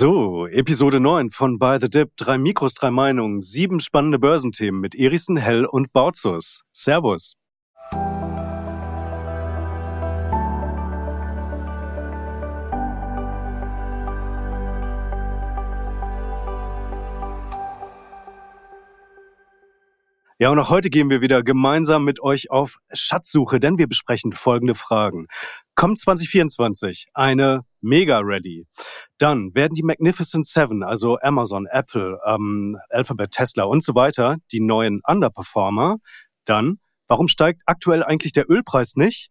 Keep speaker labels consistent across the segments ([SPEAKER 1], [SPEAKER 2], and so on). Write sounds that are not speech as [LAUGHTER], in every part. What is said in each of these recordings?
[SPEAKER 1] So, Episode 9 von By the Dip. Drei Mikros, drei Meinungen, sieben spannende Börsenthemen mit Erichsen, Hell und Bautzus. Servus. Ja, und auch heute gehen wir wieder gemeinsam mit euch auf Schatzsuche, denn wir besprechen folgende Fragen. Kommt 2024 eine Mega-Rally? Dann werden die Magnificent Seven, also Amazon, Apple, ähm, Alphabet, Tesla und so weiter, die neuen Underperformer. Dann, warum steigt aktuell eigentlich der Ölpreis nicht?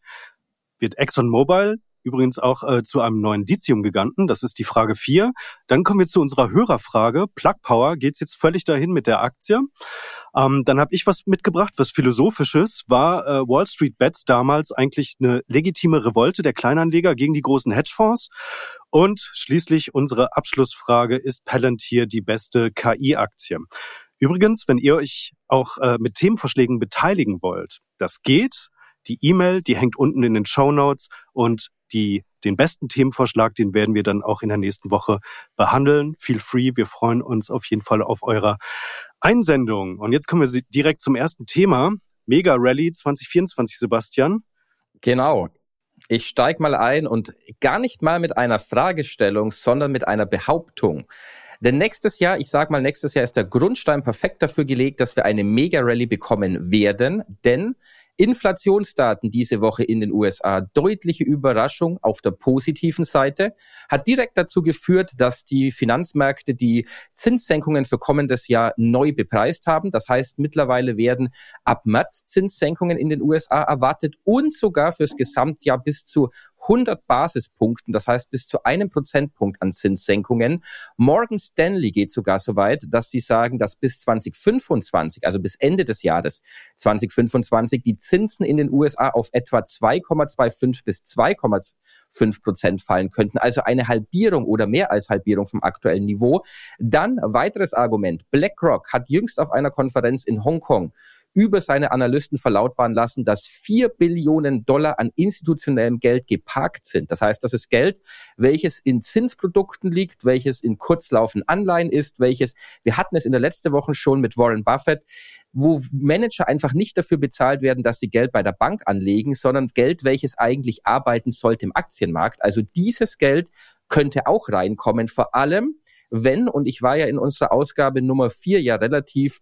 [SPEAKER 1] Wird ExxonMobil übrigens auch äh, zu einem neuen Lithium-Giganten. Das ist die Frage 4. Dann kommen wir zu unserer Hörerfrage. Plug Power geht's jetzt völlig dahin mit der Aktie. Ähm, dann habe ich was mitgebracht, was philosophisches. War äh, Wall Street Bets damals eigentlich eine legitime Revolte der Kleinanleger gegen die großen Hedgefonds? Und schließlich unsere Abschlussfrage, ist Palantir die beste KI-Aktie? Übrigens, wenn ihr euch auch äh, mit Themenvorschlägen beteiligen wollt, das geht. Die E-Mail, die hängt unten in den Show Notes und die, den besten Themenvorschlag, den werden wir dann auch in der nächsten Woche behandeln. Feel free. Wir freuen uns auf jeden Fall auf eure Einsendung. Und jetzt kommen wir direkt zum ersten Thema. Mega Rally 2024, Sebastian.
[SPEAKER 2] Genau. Ich steige mal ein und gar nicht mal mit einer Fragestellung, sondern mit einer Behauptung. Denn nächstes Jahr, ich sage mal, nächstes Jahr ist der Grundstein perfekt dafür gelegt, dass wir eine Mega-Rally bekommen werden. Denn Inflationsdaten diese Woche in den USA, deutliche Überraschung auf der positiven Seite, hat direkt dazu geführt, dass die Finanzmärkte die Zinssenkungen für kommendes Jahr neu bepreist haben. Das heißt, mittlerweile werden ab März Zinssenkungen in den USA erwartet und sogar fürs Gesamtjahr bis zu 100 Basispunkten, das heißt bis zu einem Prozentpunkt an Zinssenkungen. Morgan Stanley geht sogar so weit, dass sie sagen, dass bis 2025, also bis Ende des Jahres 2025, die Zinsen in den USA auf etwa 2,25 bis 2,5 Prozent fallen könnten. Also eine Halbierung oder mehr als Halbierung vom aktuellen Niveau. Dann weiteres Argument. BlackRock hat jüngst auf einer Konferenz in Hongkong über seine Analysten verlautbaren lassen, dass vier Billionen Dollar an institutionellem Geld geparkt sind. Das heißt, das ist Geld, welches in Zinsprodukten liegt, welches in kurzlaufenden Anleihen ist, welches, wir hatten es in der letzten Woche schon mit Warren Buffett, wo Manager einfach nicht dafür bezahlt werden, dass sie Geld bei der Bank anlegen, sondern Geld, welches eigentlich arbeiten sollte im Aktienmarkt. Also dieses Geld könnte auch reinkommen, vor allem wenn, und ich war ja in unserer Ausgabe Nummer vier ja relativ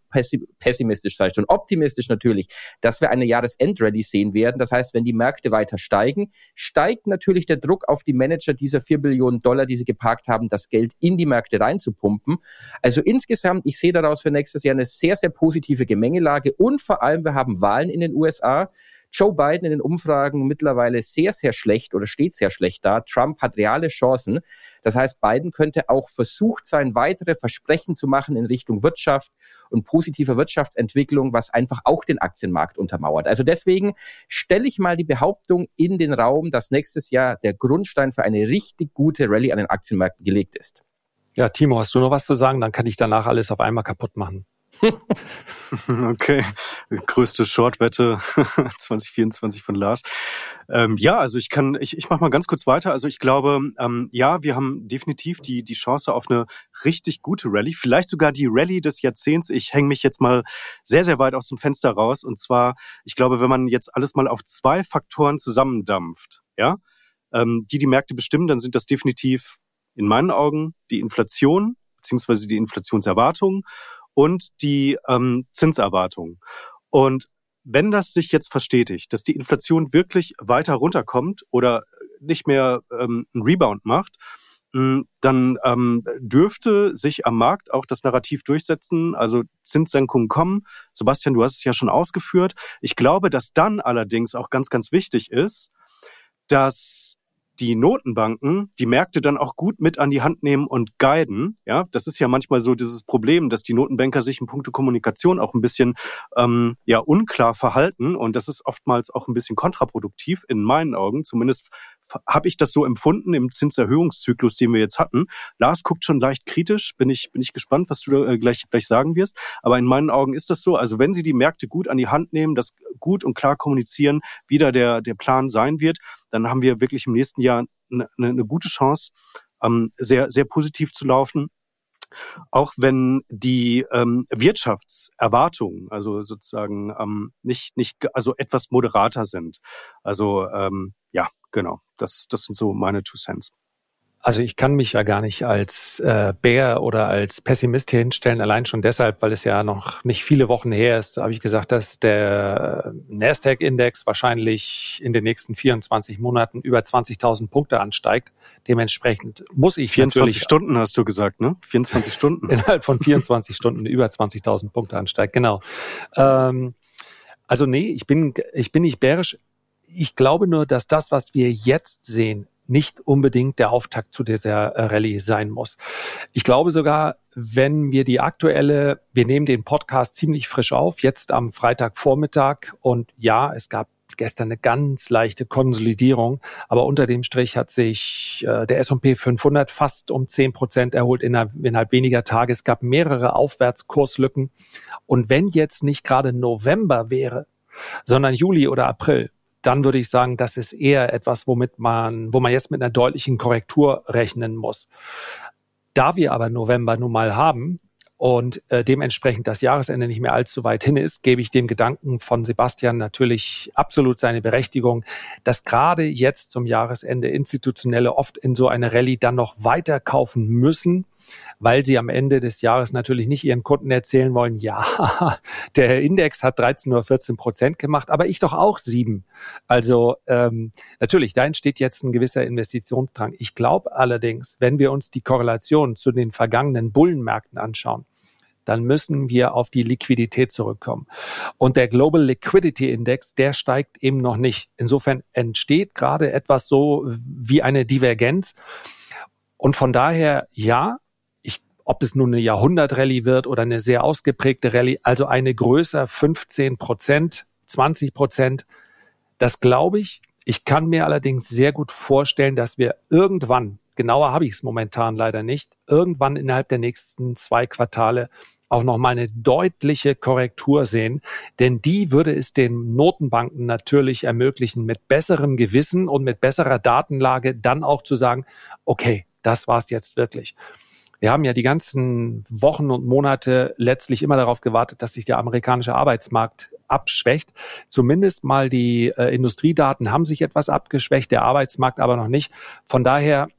[SPEAKER 2] pessimistisch, ich schon, optimistisch natürlich, dass wir eine Jahresendrallye sehen werden. Das heißt, wenn die Märkte weiter steigen, steigt natürlich der Druck auf die Manager dieser vier Billionen Dollar, die sie geparkt haben, das Geld in die Märkte reinzupumpen. Also insgesamt, ich sehe daraus für nächstes Jahr eine sehr, sehr positive Gemengelage und vor allem, wir haben Wahlen in den USA. Joe Biden in den Umfragen mittlerweile sehr, sehr schlecht oder steht sehr schlecht da. Trump hat reale Chancen. Das heißt, Biden könnte auch versucht sein, weitere Versprechen zu machen in Richtung Wirtschaft und positiver Wirtschaftsentwicklung, was einfach auch den Aktienmarkt untermauert. Also deswegen stelle ich mal die Behauptung in den Raum, dass nächstes Jahr der Grundstein für eine richtig gute Rallye an den Aktienmärkten gelegt ist.
[SPEAKER 3] Ja, Timo, hast du noch was zu sagen? Dann kann ich danach alles auf einmal kaputt machen. [LAUGHS]
[SPEAKER 1] okay, größte Shortwette [LAUGHS] 2024 von Lars. Ähm, ja, also ich kann, ich, ich mache mal ganz kurz weiter. Also ich glaube, ähm, ja, wir haben definitiv die die Chance auf eine richtig gute Rallye, vielleicht sogar die Rallye des Jahrzehnts. Ich hänge mich jetzt mal sehr sehr weit aus dem Fenster raus. Und zwar, ich glaube, wenn man jetzt alles mal auf zwei Faktoren zusammendampft, ja, ähm, die die Märkte bestimmen, dann sind das definitiv in meinen Augen die Inflation beziehungsweise die Inflationserwartungen und die ähm, Zinserwartungen. Und wenn das sich jetzt verstetigt, dass die Inflation wirklich weiter runterkommt oder nicht mehr ähm, einen Rebound macht, hm, dann ähm, dürfte sich am Markt auch das Narrativ durchsetzen, also Zinssenkungen kommen. Sebastian, du hast es ja schon ausgeführt. Ich glaube, dass dann allerdings auch ganz, ganz wichtig ist, dass die Notenbanken die Märkte dann auch gut mit an die Hand nehmen und guiden. Ja, das ist ja manchmal so dieses Problem, dass die Notenbanker sich in puncto Kommunikation auch ein bisschen ähm, ja unklar verhalten und das ist oftmals auch ein bisschen kontraproduktiv in meinen Augen. Zumindest habe ich das so empfunden im Zinserhöhungszyklus, den wir jetzt hatten. Lars guckt schon leicht kritisch, bin ich, bin ich gespannt, was du da äh, gleich, gleich sagen wirst. Aber in meinen Augen ist das so. Also wenn Sie die Märkte gut an die Hand nehmen, das gut und klar kommunizieren, wie da der, der Plan sein wird, dann haben wir wirklich im nächsten Jahr eine, eine gute Chance, ähm, sehr, sehr positiv zu laufen auch wenn die ähm, Wirtschaftserwartungen, also sozusagen ähm, nicht, nicht, also etwas moderater sind. Also ähm, ja, genau, das, das sind so meine Two Cents.
[SPEAKER 3] Also ich kann mich ja gar nicht als äh, Bär oder als Pessimist hier hinstellen, allein schon deshalb, weil es ja noch nicht viele Wochen her ist, habe ich gesagt, dass der Nasdaq-Index wahrscheinlich in den nächsten 24 Monaten über 20.000 Punkte ansteigt. Dementsprechend muss ich
[SPEAKER 1] 24 Stunden hast du gesagt, ne? 24 Stunden. [LAUGHS]
[SPEAKER 3] Innerhalb von 24 Stunden über 20.000 Punkte ansteigt, genau. Ähm, also nee, ich bin, ich bin nicht bärisch. Ich glaube nur, dass das, was wir jetzt sehen, nicht unbedingt der Auftakt zu dieser äh, Rallye sein muss. Ich glaube sogar, wenn wir die aktuelle, wir nehmen den Podcast ziemlich frisch auf, jetzt am Freitagvormittag und ja, es gab gestern eine ganz leichte Konsolidierung, aber unter dem Strich hat sich äh, der S&P 500 fast um zehn Prozent erholt innerhalb, innerhalb weniger Tage. Es gab mehrere Aufwärtskurslücken und wenn jetzt nicht gerade November wäre, sondern Juli oder April, dann würde ich sagen, das ist eher etwas, womit man, wo man jetzt mit einer deutlichen Korrektur rechnen muss. Da wir aber November nun mal haben und äh, dementsprechend das Jahresende nicht mehr allzu weit hin ist, gebe ich dem Gedanken von Sebastian natürlich absolut seine Berechtigung, dass gerade jetzt zum Jahresende Institutionelle oft in so eine Rallye dann noch weiter kaufen müssen, weil sie am Ende des Jahres natürlich nicht ihren Kunden erzählen wollen, ja, [LAUGHS] der Index hat 13 oder 14 Prozent gemacht, aber ich doch auch sieben. Also ähm, natürlich, da entsteht jetzt ein gewisser Investitionsdrang. Ich glaube allerdings, wenn wir uns die Korrelation zu den vergangenen Bullenmärkten anschauen, dann müssen wir auf die Liquidität zurückkommen. Und der Global Liquidity Index, der steigt eben noch nicht. Insofern entsteht gerade etwas so wie eine Divergenz. Und von daher, ja, ob es nun eine Jahrhundertrallye wird oder eine sehr ausgeprägte Rallye, also eine größer 15 Prozent, 20 Prozent, das glaube ich. Ich kann mir allerdings sehr gut vorstellen, dass wir irgendwann, genauer habe ich es momentan leider nicht, irgendwann innerhalb der nächsten zwei Quartale auch nochmal eine deutliche Korrektur sehen, denn die würde es den Notenbanken natürlich ermöglichen, mit besserem Gewissen und mit besserer Datenlage dann auch zu sagen, okay, das war's jetzt wirklich. Wir haben ja die ganzen Wochen und Monate letztlich immer darauf gewartet, dass sich der amerikanische Arbeitsmarkt abschwächt. Zumindest mal die äh, Industriedaten haben sich etwas abgeschwächt, der Arbeitsmarkt aber noch nicht. Von daher,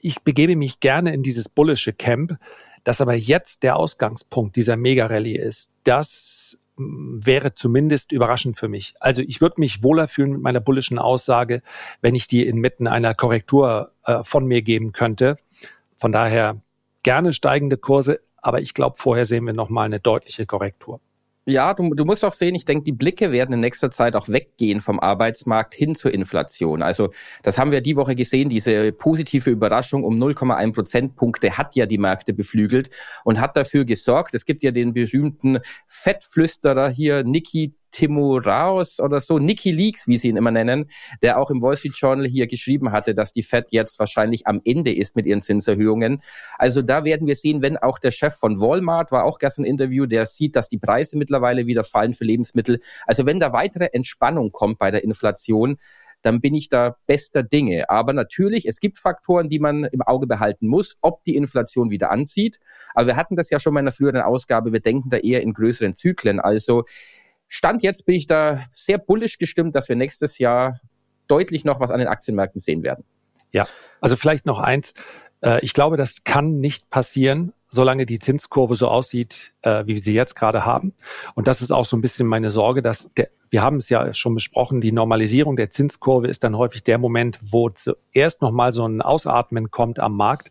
[SPEAKER 3] ich begebe mich gerne in dieses bullische Camp, dass aber jetzt der Ausgangspunkt dieser Mega-Rallye ist. Das mm, wäre zumindest überraschend für mich. Also ich würde mich wohler fühlen mit meiner bullischen Aussage, wenn ich die inmitten einer Korrektur äh, von mir geben könnte. Von daher gerne steigende Kurse, aber ich glaube, vorher sehen wir nochmal eine deutliche Korrektur.
[SPEAKER 2] Ja, du, du musst auch sehen, ich denke, die Blicke werden in nächster Zeit auch weggehen vom Arbeitsmarkt hin zur Inflation. Also das haben wir die Woche gesehen, diese positive Überraschung um 0,1 Prozentpunkte hat ja die Märkte beflügelt und hat dafür gesorgt. Es gibt ja den berühmten Fettflüsterer hier, Niki Timoraos oder so, Nicky Leaks, wie sie ihn immer nennen, der auch im Wall Street Journal hier geschrieben hatte, dass die Fed jetzt wahrscheinlich am Ende ist mit ihren Zinserhöhungen. Also da werden wir sehen, wenn auch der Chef von Walmart war auch gestern ein Interview, der sieht, dass die Preise mittlerweile wieder fallen für Lebensmittel. Also wenn da weitere Entspannung kommt bei der Inflation, dann bin ich da bester Dinge. Aber natürlich, es gibt Faktoren, die man im Auge behalten muss, ob die Inflation wieder anzieht. Aber wir hatten das ja schon mal in einer früheren Ausgabe. Wir denken da eher in größeren Zyklen. Also Stand jetzt bin ich da sehr bullisch gestimmt, dass wir nächstes Jahr deutlich noch was an den Aktienmärkten sehen werden.
[SPEAKER 3] Ja, also vielleicht noch eins. Äh, ich glaube, das kann nicht passieren, solange die Zinskurve so aussieht, äh, wie wir sie jetzt gerade haben. Und das ist auch so ein bisschen meine Sorge, dass der, wir haben es ja schon besprochen, die Normalisierung der Zinskurve ist dann häufig der Moment, wo zuerst nochmal so ein Ausatmen kommt am Markt.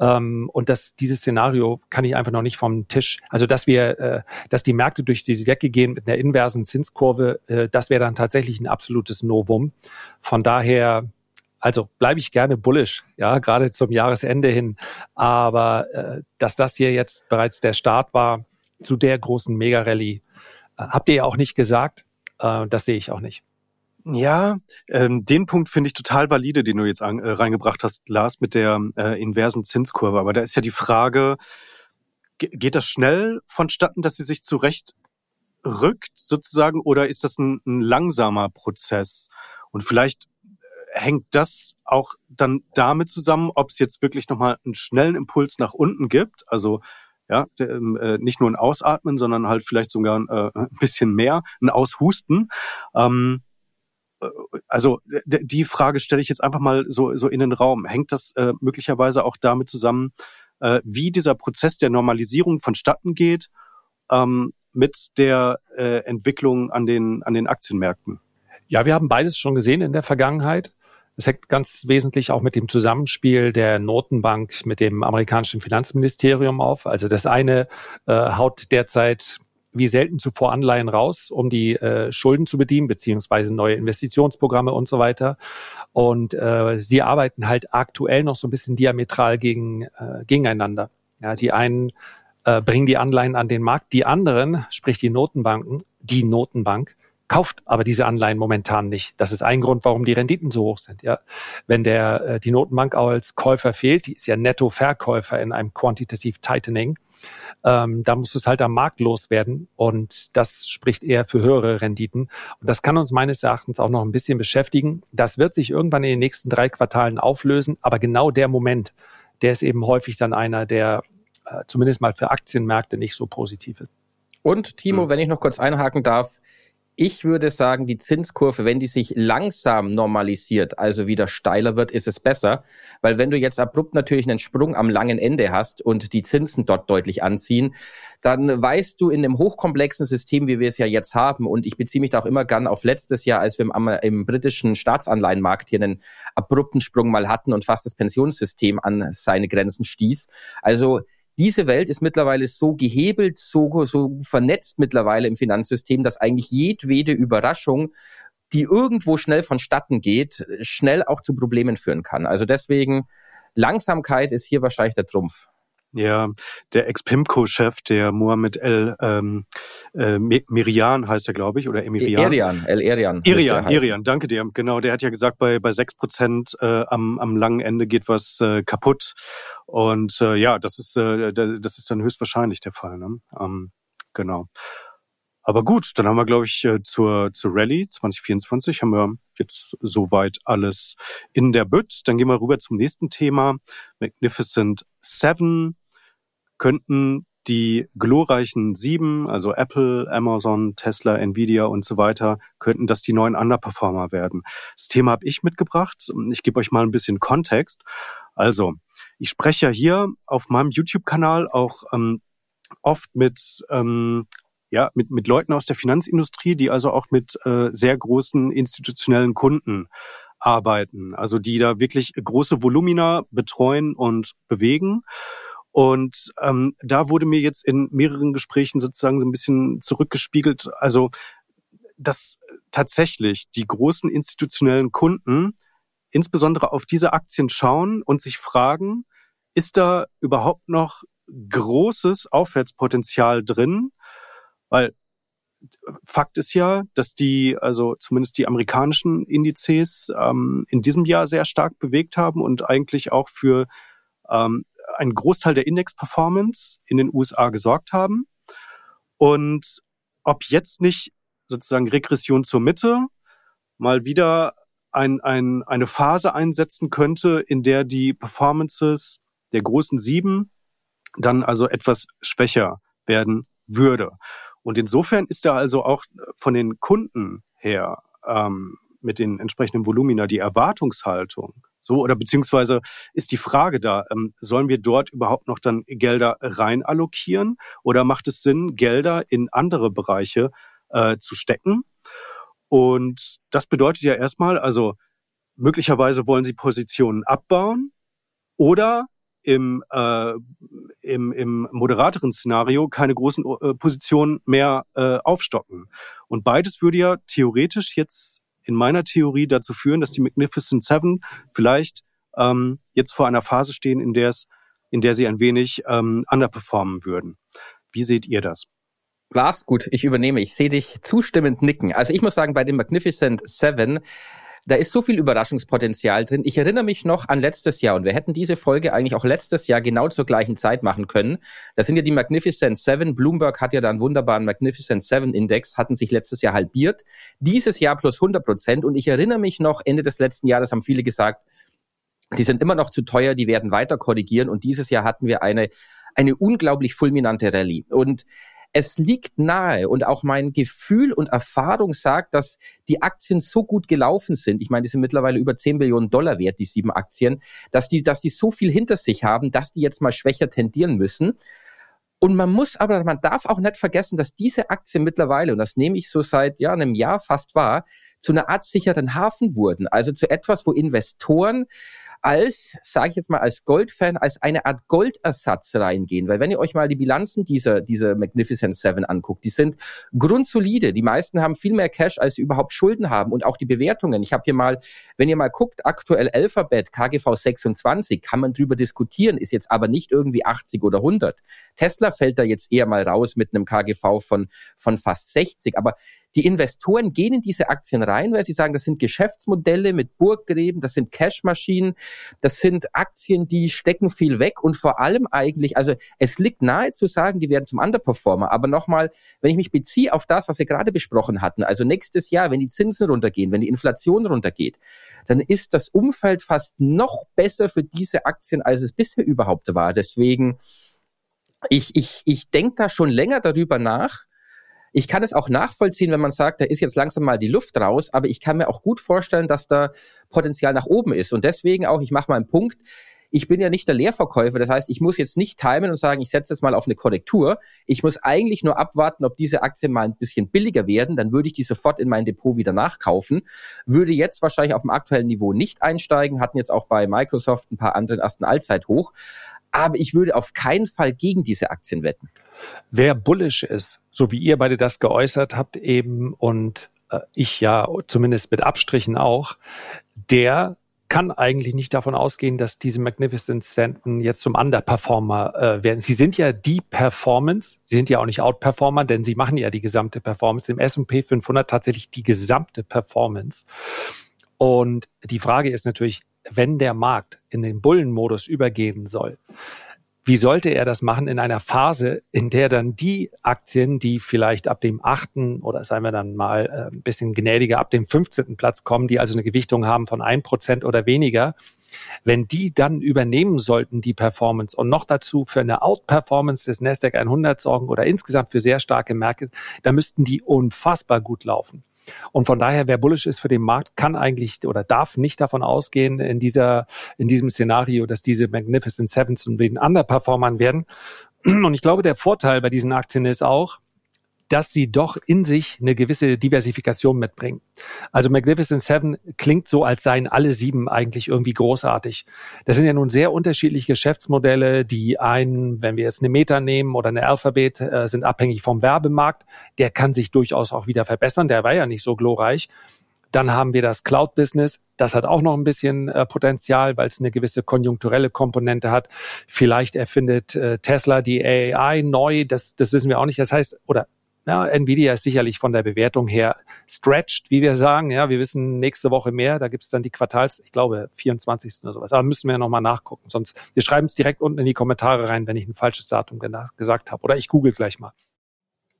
[SPEAKER 3] Ähm, und das, dieses Szenario kann ich einfach noch nicht vom Tisch. Also, dass wir, äh, dass die Märkte durch die Decke gehen mit einer inversen Zinskurve, äh, das wäre dann tatsächlich ein absolutes Novum. Von daher, also bleibe ich gerne bullish, ja, gerade zum Jahresende hin. Aber äh, dass das hier jetzt bereits der Start war zu der großen Mega-Rallye, äh, habt ihr ja auch nicht gesagt. Äh, das sehe ich auch nicht.
[SPEAKER 1] Ja, ähm, den Punkt finde ich total valide, den du jetzt an, äh, reingebracht hast, Lars, mit der äh, inversen Zinskurve. Aber da ist ja die Frage, geht das schnell vonstatten, dass sie sich zurecht rückt sozusagen, oder ist das ein, ein langsamer Prozess? Und vielleicht hängt das auch dann damit zusammen, ob es jetzt wirklich nochmal einen schnellen Impuls nach unten gibt? Also ja, ähm, äh, nicht nur ein Ausatmen, sondern halt vielleicht sogar äh, ein bisschen mehr, ein Aushusten. Ähm, äh, also die Frage stelle ich jetzt einfach mal so, so in den Raum. Hängt das möglicherweise auch damit zusammen, wie dieser Prozess der Normalisierung vonstatten geht ähm, mit der Entwicklung an den, an den Aktienmärkten?
[SPEAKER 3] Ja, wir haben beides schon gesehen in der Vergangenheit. Es hängt ganz wesentlich auch mit dem Zusammenspiel der Notenbank mit dem amerikanischen Finanzministerium auf. Also das eine äh, haut derzeit wie selten zuvor Anleihen raus, um die äh, Schulden zu bedienen, beziehungsweise neue Investitionsprogramme und so weiter. Und äh, sie arbeiten halt aktuell noch so ein bisschen diametral gegen, äh, gegeneinander. Ja, die einen äh, bringen die Anleihen an den Markt, die anderen, sprich die Notenbanken, die Notenbank, kauft aber diese Anleihen momentan nicht. Das ist ein Grund, warum die Renditen so hoch sind. Ja, wenn der äh, die Notenbank auch als Käufer fehlt, die ist ja Netto-Verkäufer in einem Quantitative Tightening, ähm, da muss es halt am Markt loswerden und das spricht eher für höhere Renditen. Und das kann uns meines Erachtens auch noch ein bisschen beschäftigen. Das wird sich irgendwann in den nächsten drei Quartalen auflösen, aber genau der Moment, der ist eben häufig dann einer, der äh, zumindest mal für Aktienmärkte nicht so positiv ist.
[SPEAKER 2] Und Timo, hm. wenn ich noch kurz einhaken darf, ich würde sagen, die Zinskurve, wenn die sich langsam normalisiert, also wieder steiler wird, ist es besser. Weil wenn du jetzt abrupt natürlich einen Sprung am langen Ende hast und die Zinsen dort deutlich anziehen, dann weißt du in einem hochkomplexen System, wie wir es ja jetzt haben, und ich beziehe mich da auch immer gern auf letztes Jahr, als wir im, im britischen Staatsanleihenmarkt hier einen abrupten Sprung mal hatten und fast das Pensionssystem an seine Grenzen stieß. Also diese Welt ist mittlerweile so gehebelt, so, so vernetzt mittlerweile im Finanzsystem, dass eigentlich jedwede Überraschung, die irgendwo schnell vonstatten geht, schnell auch zu Problemen führen kann. Also deswegen, Langsamkeit ist hier wahrscheinlich der Trumpf.
[SPEAKER 1] Ja, der Ex-Pimco-Chef, der Mohammed El ähm, äh, Mirian heißt er, glaube ich, oder Emirian.
[SPEAKER 2] Erian, El Erian.
[SPEAKER 1] Erian, Erian, danke dir. Genau, der hat ja gesagt, bei bei sechs Prozent äh, am, am langen Ende geht was äh, kaputt. Und äh, ja, das ist äh, das ist dann höchstwahrscheinlich der Fall. Ne? Ähm, genau. Aber gut, dann haben wir, glaube ich, äh, zur, zur Rallye 2024 haben wir jetzt soweit alles in der Bütt. Dann gehen wir rüber zum nächsten Thema. Magnificent Seven könnten die glorreichen sieben, also Apple, Amazon, Tesla, Nvidia und so weiter, könnten das die neuen Underperformer werden. Das Thema habe ich mitgebracht. Ich gebe euch mal ein bisschen Kontext. Also, ich spreche ja hier auf meinem YouTube-Kanal auch ähm, oft mit ähm, ja, mit, mit Leuten aus der Finanzindustrie, die also auch mit äh, sehr großen institutionellen Kunden arbeiten, also die da wirklich große Volumina betreuen und bewegen. Und ähm, da wurde mir jetzt in mehreren Gesprächen sozusagen so ein bisschen zurückgespiegelt, also dass tatsächlich die großen institutionellen Kunden insbesondere auf diese Aktien schauen und sich fragen, ist da überhaupt noch großes Aufwärtspotenzial drin? Weil Fakt ist ja, dass die, also zumindest die amerikanischen Indizes ähm, in diesem Jahr sehr stark bewegt haben und eigentlich auch für ähm, einen Großteil der Index-Performance in den USA gesorgt haben. Und ob jetzt nicht sozusagen Regression zur Mitte mal wieder ein, ein, eine Phase einsetzen könnte, in der die Performances der großen sieben dann also etwas schwächer werden würde. Und insofern ist da also auch von den Kunden her ähm, mit den entsprechenden Volumina die Erwartungshaltung so, oder beziehungsweise ist die Frage da, ähm, sollen wir dort überhaupt noch dann Gelder rein allokieren oder macht es Sinn, Gelder in andere Bereiche äh, zu stecken? Und das bedeutet ja erstmal, also möglicherweise wollen sie Positionen abbauen oder im, äh, im, im moderateren Szenario keine großen äh, Positionen mehr äh, aufstocken. Und beides würde ja theoretisch jetzt in meiner Theorie dazu führen, dass die Magnificent Seven vielleicht ähm, jetzt vor einer Phase stehen, in der es, in der sie ein wenig ähm, underperformen würden. Wie seht ihr das?
[SPEAKER 2] Lars, gut, ich übernehme. Ich sehe dich zustimmend nicken. Also ich muss sagen, bei den Magnificent Seven da ist so viel Überraschungspotenzial drin. Ich erinnere mich noch an letztes Jahr und wir hätten diese Folge eigentlich auch letztes Jahr genau zur gleichen Zeit machen können. Das sind ja die Magnificent Seven. Bloomberg hat ja da einen wunderbaren Magnificent Seven Index, hatten sich letztes Jahr halbiert. Dieses Jahr plus 100 Prozent. Und ich erinnere mich noch, Ende des letzten Jahres haben viele gesagt, die sind immer noch zu teuer, die werden weiter korrigieren. Und dieses Jahr hatten wir eine, eine unglaublich fulminante Rallye. Und es liegt nahe und auch mein Gefühl und Erfahrung sagt, dass die Aktien so gut gelaufen sind. Ich meine, die sind mittlerweile über 10 Billionen Dollar wert, die sieben Aktien, dass die, dass die so viel hinter sich haben, dass die jetzt mal schwächer tendieren müssen. Und man muss aber, man darf auch nicht vergessen, dass diese Aktien mittlerweile, und das nehme ich so seit ja, einem Jahr fast wahr, zu einer Art sicheren Hafen wurden. Also zu etwas, wo Investoren als, sage ich jetzt mal, als Goldfan, als eine Art Goldersatz reingehen. Weil wenn ihr euch mal die Bilanzen dieser, dieser Magnificent Seven anguckt, die sind grundsolide. Die meisten haben viel mehr Cash, als sie überhaupt Schulden haben. Und auch die Bewertungen. Ich habe hier mal, wenn ihr mal guckt, aktuell Alphabet, KGV 26, kann man drüber diskutieren, ist jetzt aber nicht irgendwie 80 oder 100. Tesla fällt da jetzt eher mal raus mit einem KGV von, von fast 60. Aber die Investoren gehen in diese Aktien rein, weil sie sagen, das sind Geschäftsmodelle mit Burggräben, das sind Cashmaschinen, das sind Aktien, die stecken viel weg und vor allem eigentlich, also es liegt nahe zu sagen, die werden zum Underperformer. Aber nochmal, wenn ich mich beziehe auf das, was wir gerade besprochen hatten, also nächstes Jahr, wenn die Zinsen runtergehen, wenn die Inflation runtergeht, dann ist das Umfeld fast noch besser für diese Aktien, als es bisher überhaupt war. Deswegen, ich, ich, ich denke da schon länger darüber nach, ich kann es auch nachvollziehen, wenn man sagt, da ist jetzt langsam mal die Luft raus, aber ich kann mir auch gut vorstellen, dass da Potenzial nach oben ist. Und deswegen auch, ich mache mal einen Punkt, ich bin ja nicht der Leerverkäufer. Das heißt, ich muss jetzt nicht timen und sagen, ich setze jetzt mal auf eine Korrektur. Ich muss eigentlich nur abwarten, ob diese Aktien mal ein bisschen billiger werden. Dann würde ich die sofort in mein Depot wieder nachkaufen. Würde jetzt wahrscheinlich auf dem aktuellen Niveau nicht einsteigen. Hatten jetzt auch bei Microsoft ein paar anderen ersten Allzeithoch. Aber ich würde auf keinen Fall gegen diese Aktien wetten.
[SPEAKER 3] Wer bullish ist, so wie ihr beide das geäußert habt eben und äh, ich ja zumindest mit Abstrichen auch, der kann eigentlich nicht davon ausgehen, dass diese Magnificent Centen jetzt zum Underperformer äh, werden. Sie sind ja die Performance, sie sind ja auch nicht Outperformer, denn sie machen ja die gesamte Performance. Im S&P 500 tatsächlich die gesamte Performance. Und die Frage ist natürlich, wenn der Markt in den Bullenmodus übergehen soll, wie sollte er das machen in einer Phase, in der dann die Aktien, die vielleicht ab dem achten oder sagen wir dann mal äh, ein bisschen gnädiger ab dem 15. Platz kommen, die also eine Gewichtung haben von ein Prozent oder weniger, wenn die dann übernehmen sollten, die Performance und noch dazu für eine Outperformance des Nasdaq 100 sorgen oder insgesamt für sehr starke Märkte, dann müssten die unfassbar gut laufen. Und von daher, wer bullish ist für den Markt, kann eigentlich oder darf nicht davon ausgehen in dieser, in diesem Szenario, dass diese Magnificent Sevens und den Underperformern werden. Und ich glaube, der Vorteil bei diesen Aktien ist auch, dass sie doch in sich eine gewisse Diversifikation mitbringen. Also Magnificent Seven klingt so, als seien alle sieben eigentlich irgendwie großartig. Das sind ja nun sehr unterschiedliche Geschäftsmodelle, die einen, wenn wir jetzt eine Meta nehmen oder eine Alphabet, äh, sind abhängig vom Werbemarkt. Der kann sich durchaus auch wieder verbessern. Der war ja nicht so glorreich. Dann haben wir das Cloud-Business. Das hat auch noch ein bisschen äh, Potenzial, weil es eine gewisse konjunkturelle Komponente hat. Vielleicht erfindet äh, Tesla die AI neu. Das, das wissen wir auch nicht. Das heißt, oder ja, Nvidia ist sicherlich von der Bewertung her stretched, wie wir sagen. Ja, wir wissen nächste Woche mehr. Da gibt es dann die Quartals, ich glaube, 24. oder sowas. Aber müssen wir ja nochmal nachgucken. Sonst, wir schreiben es direkt unten in die Kommentare rein, wenn ich ein falsches Datum gesagt habe. Oder ich google gleich mal.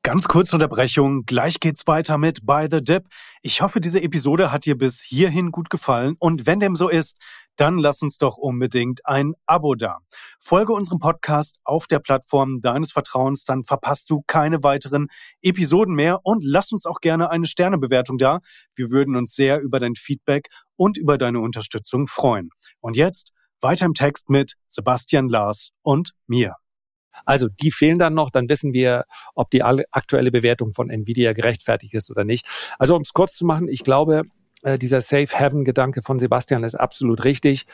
[SPEAKER 1] Ganz kurze Unterbrechung. Gleich geht's weiter mit By the Dip. Ich hoffe, diese Episode hat dir bis hierhin gut gefallen. Und wenn dem so ist, dann lass uns doch unbedingt ein Abo da. Folge unserem Podcast auf der Plattform deines Vertrauens, dann verpasst du keine weiteren Episoden mehr und lass uns auch gerne eine Sternebewertung da. Wir würden uns sehr über dein Feedback und über deine Unterstützung freuen. Und jetzt weiter im Text mit Sebastian Lars und mir.
[SPEAKER 3] Also die fehlen dann noch, dann wissen wir, ob die aktuelle Bewertung von Nvidia gerechtfertigt ist oder nicht. Also um es kurz zu machen, ich glaube, äh, dieser Safe Heaven Gedanke von Sebastian ist absolut richtig.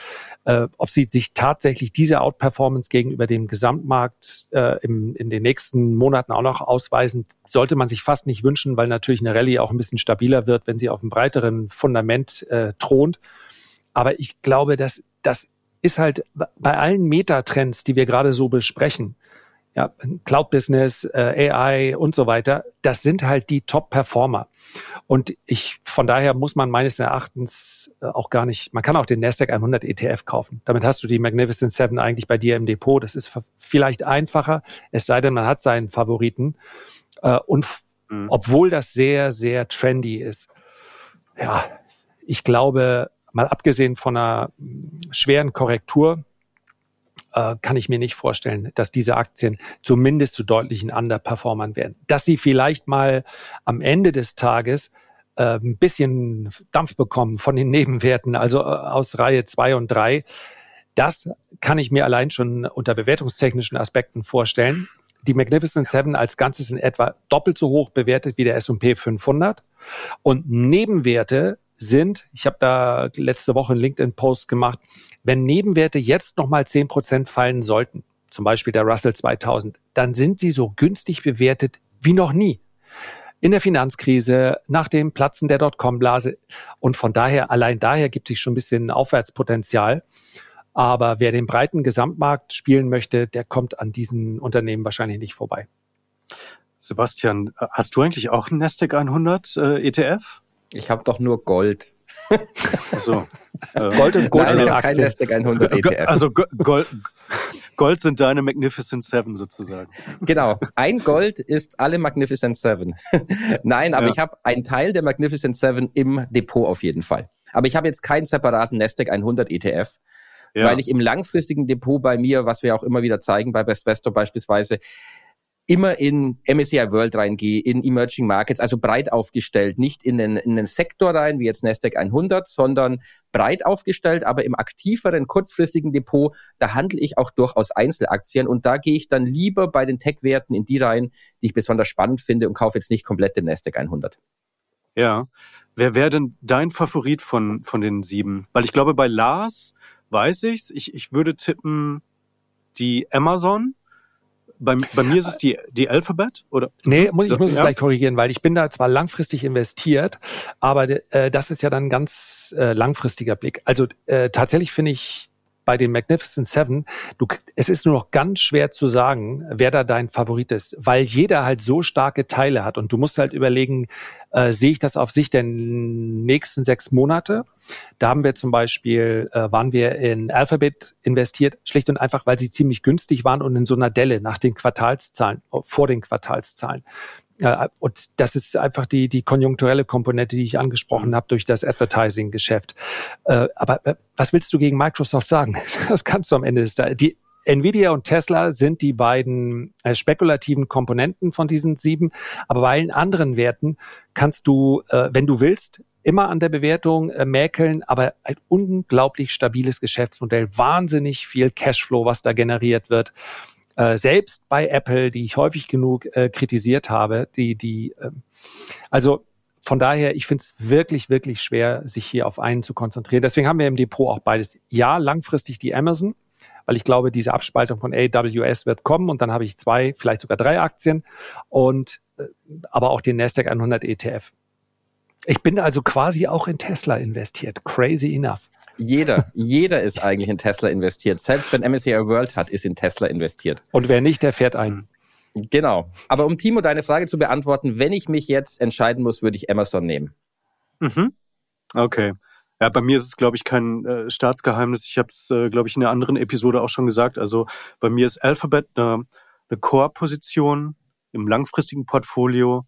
[SPEAKER 3] Äh, ob sie sich tatsächlich diese Outperformance gegenüber dem Gesamtmarkt äh, im, in den nächsten Monaten auch noch ausweisen, sollte man sich fast nicht wünschen, weil natürlich eine Rallye auch ein bisschen stabiler wird, wenn sie auf einem breiteren Fundament äh, thront. Aber ich glaube, dass das ist halt bei allen Metatrends, die wir gerade so besprechen, ja, Cloud-Business, äh, AI und so weiter, das sind halt die Top-Performer. Und ich, von daher muss man meines Erachtens äh, auch gar nicht, man kann auch den Nasdaq 100 ETF kaufen. Damit hast du die Magnificent Seven eigentlich bei dir im Depot. Das ist vielleicht einfacher, es sei denn, man hat seinen Favoriten. Äh, und mhm. obwohl das sehr, sehr trendy ist, ja, ich glaube, mal abgesehen von einer schweren Korrektur, äh, kann ich mir nicht vorstellen, dass diese Aktien zumindest zu deutlichen Underperformern werden. Dass sie vielleicht mal am Ende des Tages äh, ein bisschen Dampf bekommen von den Nebenwerten, also äh, aus Reihe zwei und drei, das kann ich mir allein schon unter bewertungstechnischen Aspekten vorstellen. Die Magnificent Seven als Ganzes sind etwa doppelt so hoch bewertet wie der S&P 500 und Nebenwerte sind, ich habe da letzte Woche einen LinkedIn-Post gemacht, wenn Nebenwerte jetzt nochmal 10% fallen sollten, zum Beispiel der Russell 2000, dann sind sie so günstig bewertet wie noch nie. In der Finanzkrise, nach dem Platzen der Dotcom-Blase. Und von daher, allein daher gibt es schon ein bisschen Aufwärtspotenzial. Aber wer den breiten Gesamtmarkt spielen möchte, der kommt an diesen Unternehmen wahrscheinlich nicht vorbei.
[SPEAKER 1] Sebastian, hast du eigentlich auch einen Nasdaq 100 äh, ETF?
[SPEAKER 2] Ich habe doch nur Gold.
[SPEAKER 1] so. [LAUGHS]
[SPEAKER 3] Äh, Gold und Gold
[SPEAKER 2] Nein, also kein Nasdaq 100 ETF.
[SPEAKER 1] Also Gold, Gold sind deine Magnificent Seven sozusagen.
[SPEAKER 2] Genau. Ein Gold ist alle Magnificent Seven. [LAUGHS] Nein, aber ja. ich habe einen Teil der Magnificent Seven im Depot auf jeden Fall. Aber ich habe jetzt keinen separaten Nasdaq 100 ETF. Ja. Weil ich im langfristigen Depot bei mir, was wir auch immer wieder zeigen, bei Best Vestor beispielsweise, immer in MSCI World reingehe, in Emerging Markets, also breit aufgestellt, nicht in den, in den Sektor rein, wie jetzt Nasdaq 100, sondern breit aufgestellt, aber im aktiveren, kurzfristigen Depot, da handle ich auch durchaus Einzelaktien und da gehe ich dann lieber bei den Tech-Werten in die rein, die ich besonders spannend finde und kaufe jetzt nicht komplett den Nasdaq 100.
[SPEAKER 1] Ja. Wer wäre denn dein Favorit von, von den sieben? Weil ich glaube, bei Lars weiß ich's. Ich, ich würde tippen die Amazon bei, bei mir ist es die, die Alphabet, oder?
[SPEAKER 3] Nee, muss, ich muss ja. es gleich korrigieren, weil ich bin da zwar langfristig investiert, aber äh, das ist ja dann ein ganz äh, langfristiger Blick. Also äh, tatsächlich finde ich bei den Magnificent Seven, du, es ist nur noch ganz schwer zu sagen, wer da dein Favorit ist, weil jeder halt so starke Teile hat und du musst halt überlegen, äh, sehe ich das auf Sicht der nächsten sechs Monate? Da haben wir zum Beispiel, äh, waren wir in Alphabet investiert, schlicht und einfach, weil sie ziemlich günstig waren und in so einer Delle nach den Quartalszahlen, vor den Quartalszahlen. Äh, und das ist einfach die, die konjunkturelle Komponente, die ich angesprochen habe durch das Advertising-Geschäft. Äh, aber äh, was willst du gegen Microsoft sagen? [LAUGHS] Das kannst du am Ende des Tages. Die Nvidia und Tesla sind die beiden spekulativen Komponenten von diesen sieben. Aber bei allen anderen Werten kannst du, wenn du willst, immer an der Bewertung mäkeln, aber ein unglaublich stabiles Geschäftsmodell, wahnsinnig viel Cashflow, was da generiert wird. Äh, selbst bei Apple, die ich häufig genug äh, kritisiert habe, die, die, äh, also von daher, ich finde es wirklich, wirklich schwer, sich hier auf einen zu konzentrieren. Deswegen haben wir im Depot auch beides. Ja, langfristig die Amazon, weil ich glaube, diese Abspaltung von AWS wird kommen und dann habe ich zwei, vielleicht sogar drei Aktien und äh, aber auch den Nasdaq 100 ETF. Ich bin also quasi auch in Tesla investiert. Crazy enough.
[SPEAKER 2] Jeder, jeder ist eigentlich in Tesla investiert. Selbst wenn MSCI World hat, ist in Tesla investiert.
[SPEAKER 3] Und wer nicht, der fährt ein.
[SPEAKER 2] Genau. Aber um Timo deine Frage zu beantworten, wenn ich mich jetzt entscheiden muss, würde ich Amazon nehmen.
[SPEAKER 1] Mhm. Okay. Ja, bei mir ist es, glaube ich, kein äh, Staatsgeheimnis. Ich habe es, äh, glaube ich, in einer anderen Episode auch schon gesagt. Also bei mir ist Alphabet eine, eine Core-Position im langfristigen Portfolio.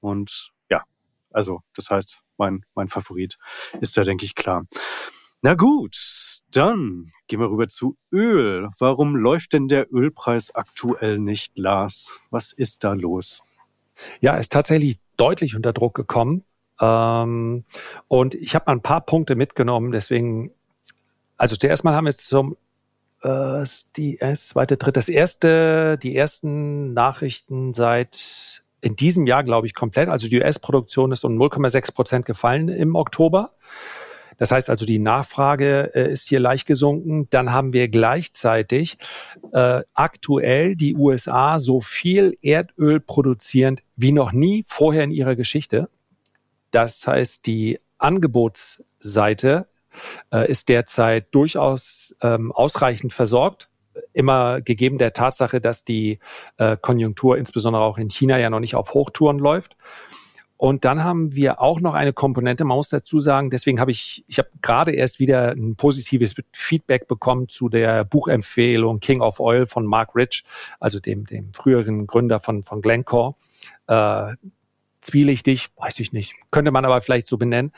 [SPEAKER 1] Und ja, also das heißt, mein, mein Favorit ist da, denke ich, klar. Na gut, dann gehen wir rüber zu Öl. Warum läuft denn der Ölpreis aktuell nicht, Lars? Was ist da los?
[SPEAKER 3] Ja, ist tatsächlich deutlich unter Druck gekommen. Ähm, und ich habe mal ein paar Punkte mitgenommen, deswegen, also zuerst mal haben wir jetzt zum äh, die erste, zweite, dritte, das erste, die ersten Nachrichten seit in diesem Jahr, glaube ich, komplett. Also die US-Produktion ist um 0,6 Prozent gefallen im Oktober. Das heißt also, die Nachfrage äh, ist hier leicht gesunken. Dann haben wir gleichzeitig äh, aktuell die USA so viel Erdöl produzierend wie noch nie vorher in ihrer Geschichte. Das heißt, die Angebotsseite äh, ist derzeit durchaus ähm, ausreichend versorgt. immer gegeben der Tatsache, dass die äh, Konjunktur insbesondere auch in China ja noch nicht auf Hochtouren läuft. Und dann haben wir auch noch eine Komponente, man muss dazu sagen, deswegen habe ich, ich habe gerade erst wieder ein positives Feedback bekommen zu der Buchempfehlung King of Oil von Mark Rich, also dem, dem früheren Gründer von, von Glencore. Äh, zwielichtig, weiß ich nicht, könnte man aber vielleicht so benennen.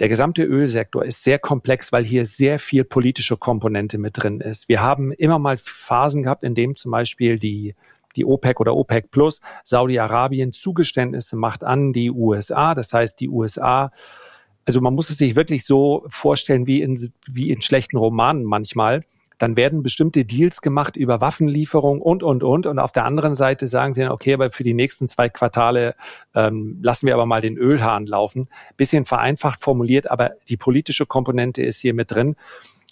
[SPEAKER 3] Der gesamte Ölsektor ist sehr komplex, weil hier sehr viel politische Komponente mit drin ist. Wir haben immer mal Phasen gehabt, in dem zum Beispiel die die OPEC oder OPEC Plus Saudi-Arabien Zugeständnisse macht an die USA. Das heißt, die USA also man muss es sich wirklich so vorstellen wie in, wie in schlechten Romanen manchmal. Dann werden bestimmte Deals gemacht über Waffenlieferung und, und, und. Und auf der anderen Seite sagen sie dann, okay, aber für die nächsten zwei Quartale ähm, lassen wir aber mal den Ölhahn laufen. Bisschen vereinfacht formuliert, aber die politische Komponente ist hier mit drin.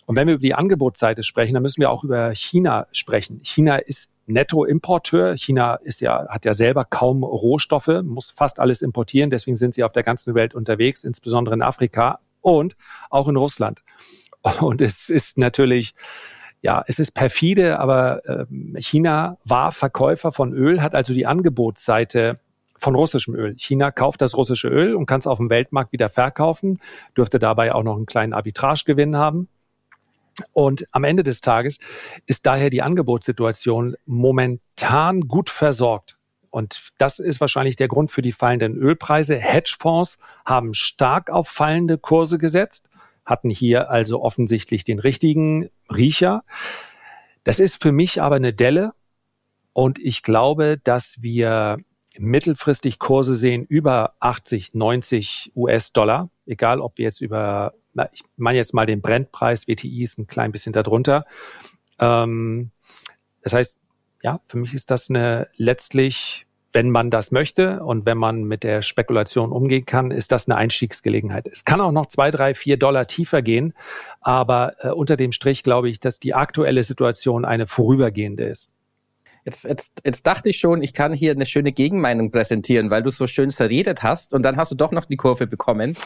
[SPEAKER 3] Und wenn wir über die Angebotsseite sprechen, dann müssen wir auch über China sprechen. China ist Nettoimporteur. China ist ja, hat ja selber kaum Rohstoffe, muss fast alles importieren. Deswegen sind sie auf der ganzen Welt unterwegs, insbesondere in Afrika und auch in Russland. Und es ist natürlich, ja, es ist perfide, aber äh, China war Verkäufer von Öl, hat also die Angebotsseite von russischem Öl. China kauft das russische Öl und kann es auf dem Weltmarkt wieder verkaufen, dürfte dabei auch noch einen kleinen Arbitragegewinn haben. Und am Ende des Tages ist daher die Angebotssituation momentan gut versorgt. Und das ist wahrscheinlich der Grund für die fallenden Ölpreise. Hedgefonds haben stark auf fallende Kurse gesetzt, hatten hier also offensichtlich den richtigen Riecher. Das ist für mich aber eine Delle. Und ich glaube, dass wir mittelfristig Kurse sehen über 80, 90 US-Dollar, egal ob wir jetzt über ich meine jetzt mal den Brennpreis, WTI ist ein klein bisschen darunter. Ähm, das heißt, ja, für mich ist das eine letztlich, wenn man das möchte und wenn man mit der Spekulation umgehen kann, ist das eine Einstiegsgelegenheit. Es kann auch noch zwei, drei, vier Dollar tiefer gehen, aber äh, unter dem Strich glaube ich, dass die aktuelle Situation eine vorübergehende ist.
[SPEAKER 2] Jetzt, jetzt, jetzt dachte ich schon, ich kann hier eine schöne Gegenmeinung präsentieren, weil du so schön zerredet hast und dann hast du doch noch die Kurve bekommen.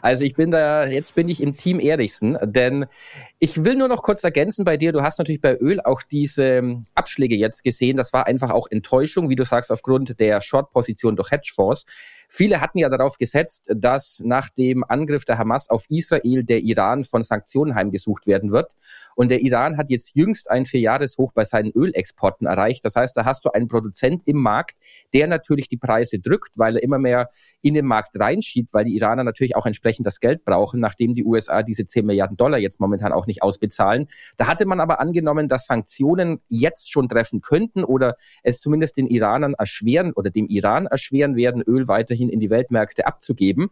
[SPEAKER 2] Also ich bin da, jetzt bin ich im Team Erichsen, denn ich will nur noch kurz ergänzen bei dir, du hast natürlich bei Öl auch diese ähm, Abschläge jetzt gesehen. Das war einfach auch Enttäuschung, wie du sagst, aufgrund der Short-Position durch Hedgefonds. Viele hatten ja darauf gesetzt, dass nach dem Angriff der Hamas auf Israel der Iran von Sanktionen heimgesucht werden wird. Und der Iran hat jetzt jüngst ein Vierjahreshoch bei seinen Ölexporten erreicht. Das heißt, da hast du einen Produzent im Markt, der natürlich die Preise drückt, weil er immer mehr in den Markt reinschiebt, weil die Iraner natürlich auch entsprechend das Geld brauchen, nachdem die USA diese 10 Milliarden Dollar jetzt momentan auch nicht ausbezahlen. Da hatte man aber angenommen, dass Sanktionen jetzt schon treffen könnten oder es zumindest den Iranern erschweren oder dem Iran erschweren werden, Öl weiterhin in die Weltmärkte abzugeben.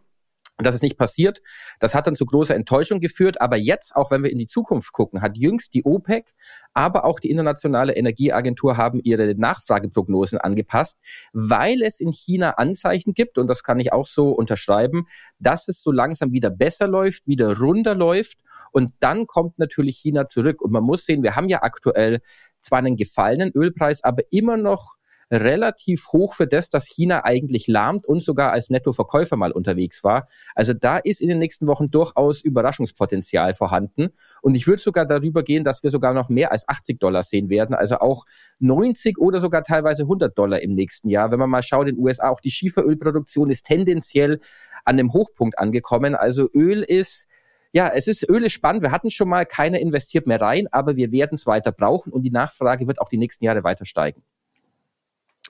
[SPEAKER 2] Und das ist nicht passiert. Das hat dann zu großer Enttäuschung geführt. Aber jetzt, auch wenn wir in die Zukunft gucken, hat jüngst die OPEC, aber auch die Internationale Energieagentur haben ihre Nachfrageprognosen angepasst, weil es in China Anzeichen gibt, und das kann ich auch so unterschreiben, dass es so langsam wieder besser läuft, wieder runder läuft. Und dann kommt natürlich China zurück. Und man muss sehen, wir haben ja aktuell zwar einen gefallenen Ölpreis, aber immer noch relativ hoch für das, dass China eigentlich lahmt und sogar als Nettoverkäufer mal unterwegs war. Also da ist in den nächsten Wochen durchaus Überraschungspotenzial vorhanden. Und ich würde sogar darüber gehen, dass wir sogar noch mehr als 80 Dollar sehen werden. Also auch 90 oder sogar teilweise 100 Dollar im nächsten Jahr. Wenn man mal schaut, in den USA auch die Schieferölproduktion ist tendenziell an dem Hochpunkt angekommen. Also Öl ist ja, es ist Öl ist spannend. Wir hatten schon mal, keiner investiert mehr rein, aber wir werden es weiter brauchen und die Nachfrage wird auch die nächsten Jahre weiter steigen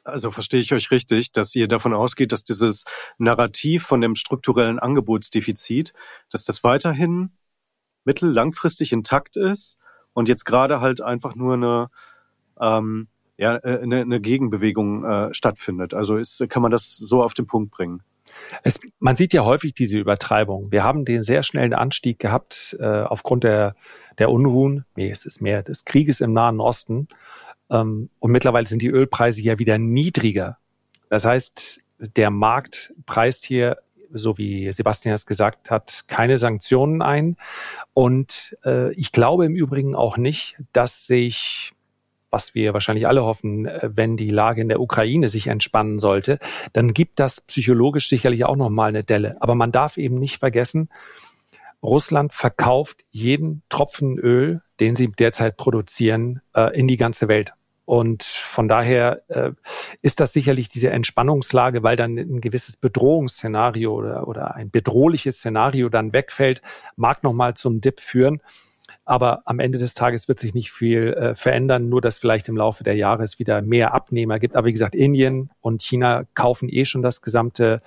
[SPEAKER 1] also verstehe ich euch richtig, dass ihr davon ausgeht, dass dieses Narrativ von dem strukturellen Angebotsdefizit, dass das weiterhin mittel-, langfristig intakt ist und jetzt gerade halt einfach nur eine, ähm, ja, äh, eine, eine Gegenbewegung äh, stattfindet. Also ist, kann man das so auf den Punkt bringen?
[SPEAKER 3] Es, man sieht ja häufig diese Übertreibung. Wir haben den sehr schnellen Anstieg gehabt äh, aufgrund der, der Unruhen, nee, es ist mehr des Krieges im Nahen Osten. Ähm, und mittlerweile sind die Ölpreise ja wieder niedriger. Das heißt, der Markt preist hier, so wie Sebastian es gesagt hat, keine Sanktionen ein. Und äh, ich glaube im Übrigen auch nicht, dass sich was wir wahrscheinlich alle hoffen, äh, wenn die Lage in der Ukraine sich entspannen sollte, dann gibt das psychologisch sicherlich auch nochmal eine Delle. Aber man darf eben nicht vergessen, Russland verkauft jeden Tropfen Öl den sie derzeit produzieren, äh, in die ganze Welt. Und von daher äh, ist das sicherlich diese Entspannungslage, weil dann ein gewisses Bedrohungsszenario oder, oder ein bedrohliches Szenario dann wegfällt, mag nochmal zum Dip führen. Aber am Ende des Tages wird sich nicht viel äh, verändern, nur dass vielleicht im Laufe der Jahre es wieder mehr Abnehmer gibt. Aber wie gesagt, Indien und China kaufen eh schon das gesamte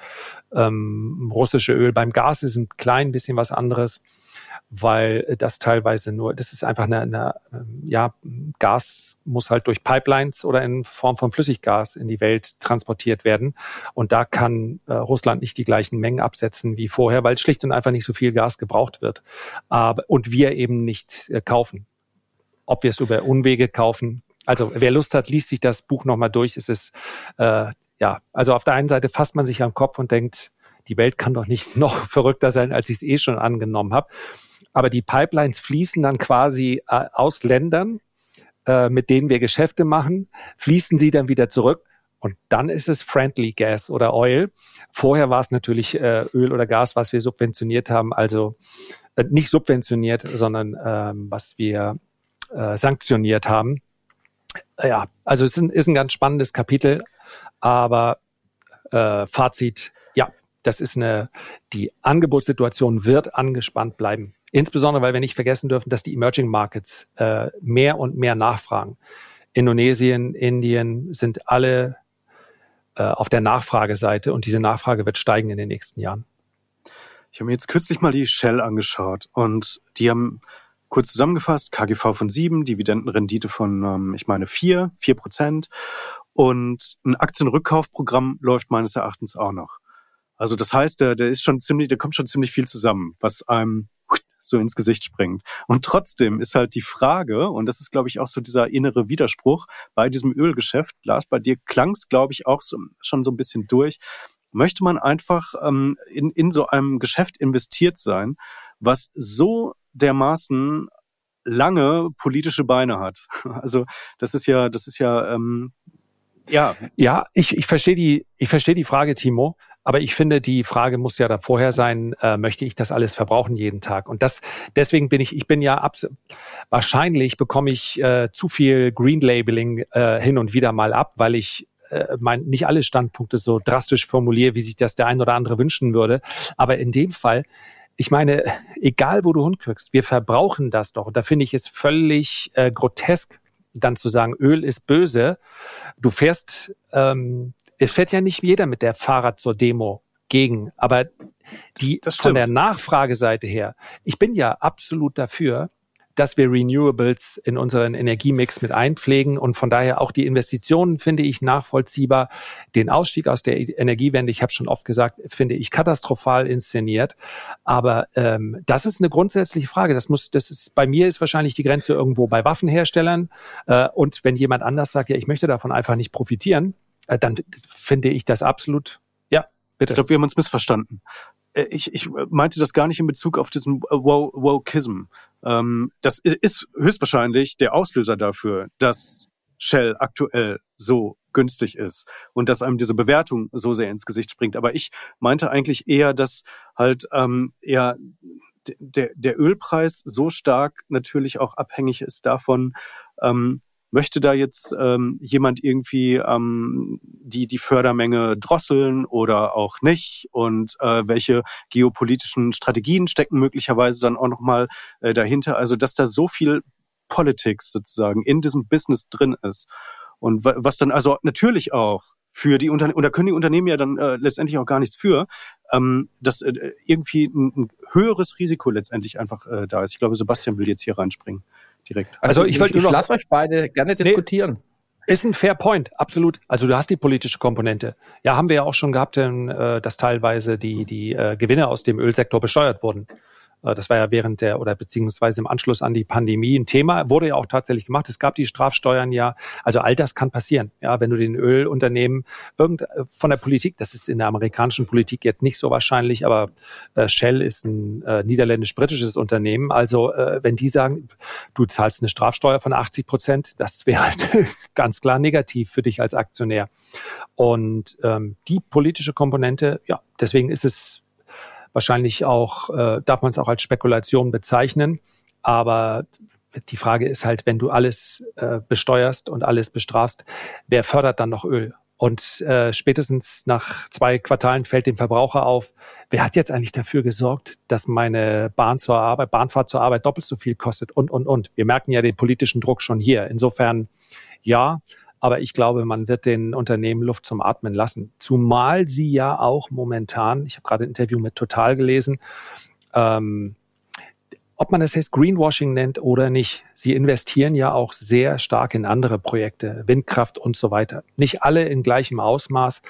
[SPEAKER 3] ähm, russische Öl. Beim Gas ist ein klein bisschen was anderes weil das teilweise nur, das ist einfach eine, eine, ja, Gas muss halt durch Pipelines oder in Form von Flüssiggas in die Welt transportiert werden. Und da kann äh, Russland nicht die gleichen Mengen absetzen wie vorher, weil schlicht und einfach nicht so viel Gas gebraucht wird. Aber, und wir eben nicht äh, kaufen. Ob wir es über Unwege kaufen. Also wer Lust hat, liest sich das Buch nochmal durch. Es ist, äh, ja, also auf der einen Seite fasst man sich am Kopf und denkt, die Welt kann doch nicht [LAUGHS] noch verrückter sein, als ich es eh schon angenommen habe aber die Pipelines fließen dann quasi äh, aus Ländern, äh, mit denen wir Geschäfte machen, fließen sie dann wieder zurück und dann ist es Friendly Gas oder Oil. Vorher war es natürlich äh, Öl oder Gas, was wir subventioniert haben, also nicht subventioniert, sondern ähm, was wir sanktioniert haben. Ja, also es ist ein, ist ein ganz spannendes Kapitel, aber Fazit, das ist eine, die Angebotssituation wird angespannt bleiben. Insbesondere, weil wir nicht vergessen dürfen, dass die Emerging Markets äh, mehr und mehr nachfragen. Indonesien, Indien sind alle äh, auf der Nachfrageseite und diese Nachfrage wird steigen in den nächsten Jahren.
[SPEAKER 1] Ich habe mir jetzt kürzlich mal die Shell angeschaut und die haben kurz zusammengefasst, KGV von sieben, Dividendenrendite von, ähm, ich meine, vier, vier Prozent und ein Aktienrückkaufprogramm läuft meines Erachtens auch noch. Also das heißt, der, der ist schon ziemlich, der kommt schon ziemlich viel zusammen, was einem so ins Gesicht springt. Und trotzdem ist halt die Frage, und das ist, glaube ich, auch so dieser innere Widerspruch bei diesem Ölgeschäft, Lars, bei dir klang es, glaube ich, auch so, schon so ein bisschen durch, möchte man einfach ähm, in, in so einem Geschäft investiert sein, was so dermaßen lange politische Beine hat. [LAUGHS] Also das ist ja, das ist ja ähm,
[SPEAKER 3] ja. Ja, ich, ich verstehe die, ich verstehe die Frage, Timo. Aber ich finde, die Frage muss ja da vorher sein, äh, möchte ich das alles verbrauchen jeden Tag? Und das, deswegen bin ich, ich bin ja abs wahrscheinlich bekomme ich äh, zu viel Green Labeling äh, hin und wieder mal ab, weil ich äh, mein, nicht alle Standpunkte so drastisch formuliere, wie sich das der ein oder andere wünschen würde. Aber in dem Fall, ich meine, egal wo du hinkriegst, wir verbrauchen das doch. Und da finde ich es völlig äh, grotesk, dann zu sagen, Öl ist böse. Du fährst ähm, es fährt ja nicht jeder mit der Fahrrad zur Demo gegen, aber die von der Nachfrageseite her, ich bin ja absolut dafür, dass wir Renewables in unseren Energiemix mit einpflegen und von daher auch die Investitionen finde ich nachvollziehbar. Den Ausstieg aus der Energiewende, ich habe schon oft gesagt, finde ich katastrophal inszeniert. Aber ähm, das ist eine grundsätzliche Frage. Das muss, das ist bei mir ist wahrscheinlich die Grenze irgendwo bei Waffenherstellern. Äh, und wenn jemand anders sagt, ja, ich möchte davon einfach nicht profitieren, äh, dann finde ich das absolut, ja,
[SPEAKER 1] bitte. Ich glaube, wir haben uns missverstanden. Äh, ich, ich meinte das gar nicht in Bezug auf diesen Wokeism. Ähm, das ist höchstwahrscheinlich der Auslöser dafür, dass Shell aktuell so günstig ist und dass einem diese Bewertung so sehr ins Gesicht springt. Aber ich meinte eigentlich eher, dass halt ähm, eher der, der Ölpreis so stark natürlich auch abhängig ist davon, ähm, möchte da jetzt ähm, jemand irgendwie ähm, die, die Fördermenge drosseln oder auch nicht? Und äh, welche geopolitischen Strategien stecken möglicherweise dann auch nochmal äh, dahinter? Also, dass da so viel Politics sozusagen in diesem Business drin ist. Und was dann also natürlich auch für die Unternehmen, und da können die Unternehmen ja dann äh, letztendlich auch gar nichts für, ähm, dass äh, irgendwie ein, ein höheres Risiko letztendlich einfach äh, da ist. Ich glaube, Sebastian will jetzt hier reinspringen direkt.
[SPEAKER 2] Also, also ich, ich, ich lasse euch beide gerne diskutieren.
[SPEAKER 3] Nee, ist ein fair point, absolut. Also du hast die politische Komponente. Ja, haben wir ja auch schon gehabt, denn, äh, dass teilweise die, die äh, Gewinne aus dem Ölsektor besteuert wurden. Äh, das war ja während der oder beziehungsweise im Anschluss an die Pandemie ein Thema, wurde ja auch tatsächlich gemacht. Es gab die Strafsteuern ja. Also all das kann passieren. Ja, wenn du den Ölunternehmen irgend äh, von der Politik, das ist in der amerikanischen Politik jetzt nicht so wahrscheinlich, aber äh, Shell ist ein niederländisch-britisches Unternehmen. Also wenn die sagen, du zahlst eine Strafsteuer von 80 Prozent, das wäre halt [LAUGHS] ganz klar negativ für dich als Aktionär. Und ähm, die politische Komponente, ja, deswegen ist es wahrscheinlich auch, äh, darf man es auch als Spekulation bezeichnen. Aber die Frage ist halt, wenn du alles äh, besteuerst und alles bestrafst, wer fördert dann noch Öl? Und äh, spätestens nach zwei Quartalen fällt dem Verbraucher auf, wer hat jetzt eigentlich dafür gesorgt, dass meine Bahn zur Arbeit, Bahnfahrt zur Arbeit doppelt so viel kostet und, und, und. Wir merken ja den politischen Druck schon hier. Insofern, ja, aber ich glaube, man wird den Unternehmen Luft zum Atmen lassen. Zumal sie ja auch momentan, ich habe gerade ein Interview mit Total gelesen, ähm, ob man das jetzt Greenwashing nennt oder nicht, sie investieren ja auch sehr stark in andere Projekte, Windkraft und so weiter. Nicht alle in gleichem Ausmaß,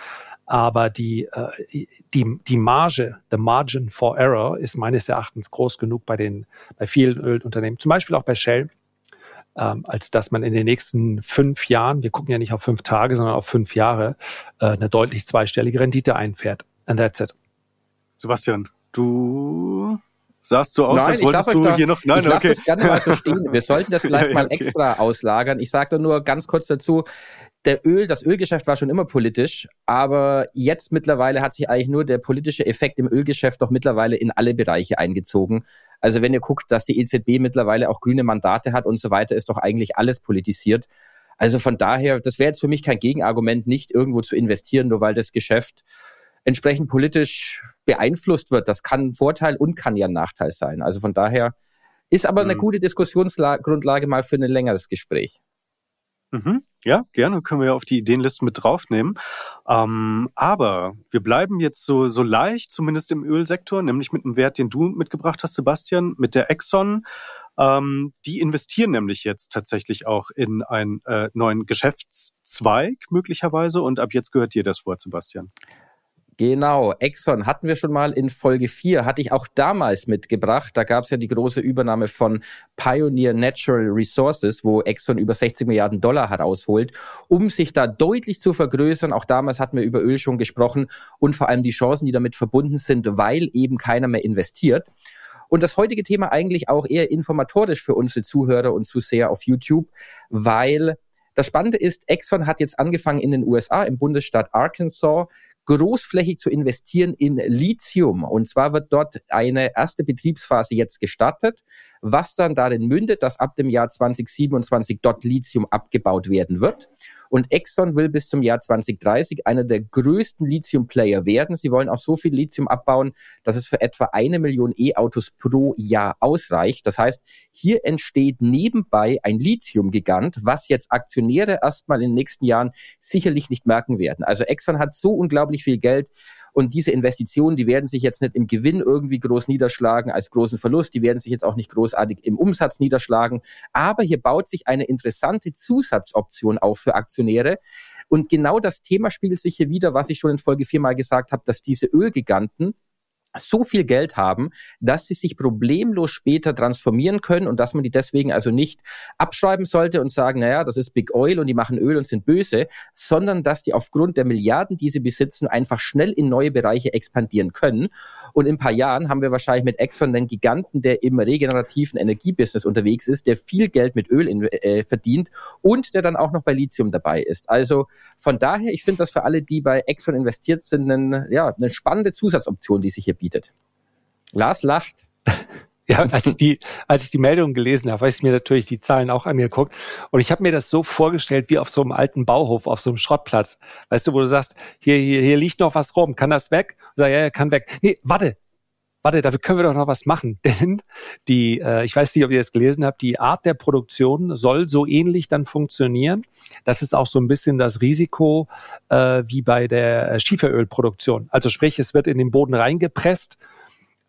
[SPEAKER 3] aber die, äh, die, die Marge, the margin for error ist meines Erachtens groß genug bei den, bei vielen Ölunternehmen, zum Beispiel auch bei Shell, ähm, als dass man in den nächsten fünf Jahren, wir gucken ja nicht auf fünf Tage, sondern auf fünf Jahre, äh, eine deutlich zweistellige Rendite einfährt. And that's it.
[SPEAKER 1] Sebastian, du sahst so aus,
[SPEAKER 2] Nein,
[SPEAKER 1] als wolltest du
[SPEAKER 2] da,
[SPEAKER 1] hier noch. Nein,
[SPEAKER 2] ich
[SPEAKER 1] okay.
[SPEAKER 2] es gerne mal so stehen. Wir sollten das [LAUGHS] vielleicht
[SPEAKER 1] ja,
[SPEAKER 2] mal
[SPEAKER 1] okay.
[SPEAKER 2] extra auslagern. Ich sage nur ganz kurz dazu, der Öl, das Ölgeschäft war schon immer politisch, aber jetzt mittlerweile hat sich eigentlich nur der politische Effekt im Ölgeschäft doch mittlerweile in alle Bereiche eingezogen. Also wenn ihr guckt, dass die EZB mittlerweile auch grüne Mandate hat und so weiter, ist doch eigentlich alles politisiert. Also von daher, das wäre jetzt für mich kein Gegenargument, nicht irgendwo zu investieren, nur weil das Geschäft entsprechend politisch beeinflusst wird. Das kann ein Vorteil und kann ja ein Nachteil sein. Also von daher ist aber eine
[SPEAKER 1] Mhm.
[SPEAKER 2] gute Diskussionsgrundlage mal für ein längeres Gespräch.
[SPEAKER 1] Mhm. Ja, gerne können wir ja auf die Ideenliste mit draufnehmen. Ähm, aber wir bleiben jetzt so, so leicht, zumindest im Ölsektor, nämlich mit einem Wert, den du mitgebracht hast, Sebastian, mit der Exxon. Ähm, die investieren nämlich jetzt tatsächlich auch in einen äh, neuen Geschäftszweig möglicherweise und ab jetzt gehört dir das Wort, Sebastian.
[SPEAKER 2] Genau, Exxon hatten wir schon mal in Folge 4, hatte ich auch damals mitgebracht. Da gab es ja die große Übernahme von Pioneer Natural Resources, wo Exxon über 60 Milliarden Dollar herausholt, um sich da deutlich zu vergrößern. Auch damals hatten wir über Öl schon gesprochen und vor allem die Chancen, die damit verbunden sind, weil eben keiner mehr investiert. Und das heutige Thema eigentlich auch eher informatorisch für unsere Zuhörer und Zuseher auf YouTube, weil das Spannende ist, Exxon hat jetzt angefangen in den USA im Bundesstaat Arkansas großflächig zu investieren in Lithium. Und zwar wird dort eine erste Betriebsphase jetzt gestartet, was dann darin mündet, dass ab dem Jahr 2027 dort Lithium abgebaut werden wird. Und Exxon will bis zum Jahr 2030 einer der größten Lithium-Player werden. Sie wollen auch so viel Lithium abbauen, dass es für etwa eine Million E-Autos pro Jahr ausreicht. Das heißt, hier entsteht nebenbei ein Lithium-Gigant, was jetzt Aktionäre erstmal in den nächsten Jahren sicherlich nicht merken werden. Also Exxon hat so unglaublich viel Geld, und diese Investitionen, die werden sich jetzt nicht im Gewinn irgendwie groß niederschlagen als großen Verlust. Die werden sich jetzt auch nicht großartig im Umsatz niederschlagen. Aber hier baut sich eine interessante Zusatzoption auf für Aktionäre. Und genau das Thema spiegelt sich hier wieder, was ich schon in Folge 4 mal gesagt habe, dass diese Ölgiganten so viel Geld haben, dass sie sich problemlos später transformieren können und dass man die deswegen also nicht abschreiben sollte und sagen, naja, das ist Big Oil und die machen Öl und sind böse, sondern dass die aufgrund der Milliarden, die sie besitzen, einfach schnell in neue Bereiche expandieren können. Und in ein paar Jahren haben wir wahrscheinlich mit Exxon einen Giganten, der im regenerativen Energiebusiness unterwegs ist, der viel Geld mit Öl in, äh, verdient und der dann auch noch bei Lithium dabei ist. Also von daher, ich finde das für alle, die bei Exxon investiert sind, eine, ja, eine spannende Zusatzoption, die sich hier bietet. Lars lacht. [LAUGHS]
[SPEAKER 3] Ja, als ich die, als ich die Meldung gelesen habe, habe ich mir natürlich die Zahlen auch angeguckt. Und ich habe mir das so vorgestellt wie auf so einem alten Bauhof, auf so einem Schrottplatz. Weißt du, wo du sagst, hier, hier, hier liegt noch was rum, kann das weg? Sag, ja, ja, kann weg. Nee, warte, warte, dafür können wir doch noch was machen. [LAUGHS] Denn die, äh, ich weiß nicht, ob ihr das gelesen habt, die Art der Produktion soll so ähnlich dann funktionieren. Das ist auch so ein bisschen das Risiko äh, wie bei der Schieferölproduktion. Also sprich, es wird in den Boden reingepresst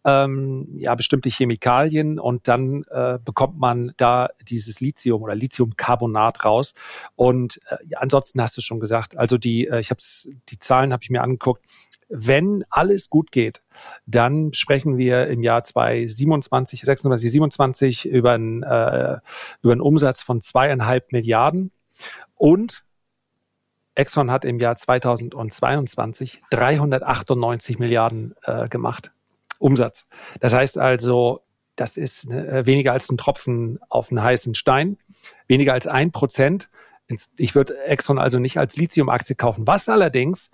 [SPEAKER 3] ähm, ja, bestimmte Chemikalien und dann äh, bekommt man da dieses Lithium oder Lithiumcarbonat raus. Und äh, ja, ansonsten hast du schon gesagt, also die, äh, ich habe die Zahlen habe ich mir angeguckt. Wenn alles gut geht, dann sprechen wir im Jahr 2027, 26, 27 über einen, äh, über einen Umsatz von zweieinhalb Milliarden und Exxon hat im Jahr 2022 398 Milliarden äh, gemacht. Umsatz. Das heißt also, das ist äh, weniger als ein Tropfen auf einen heißen Stein, weniger als ein Prozent. Ich würde Exxon also nicht als Lithium-Aktie kaufen. Was allerdings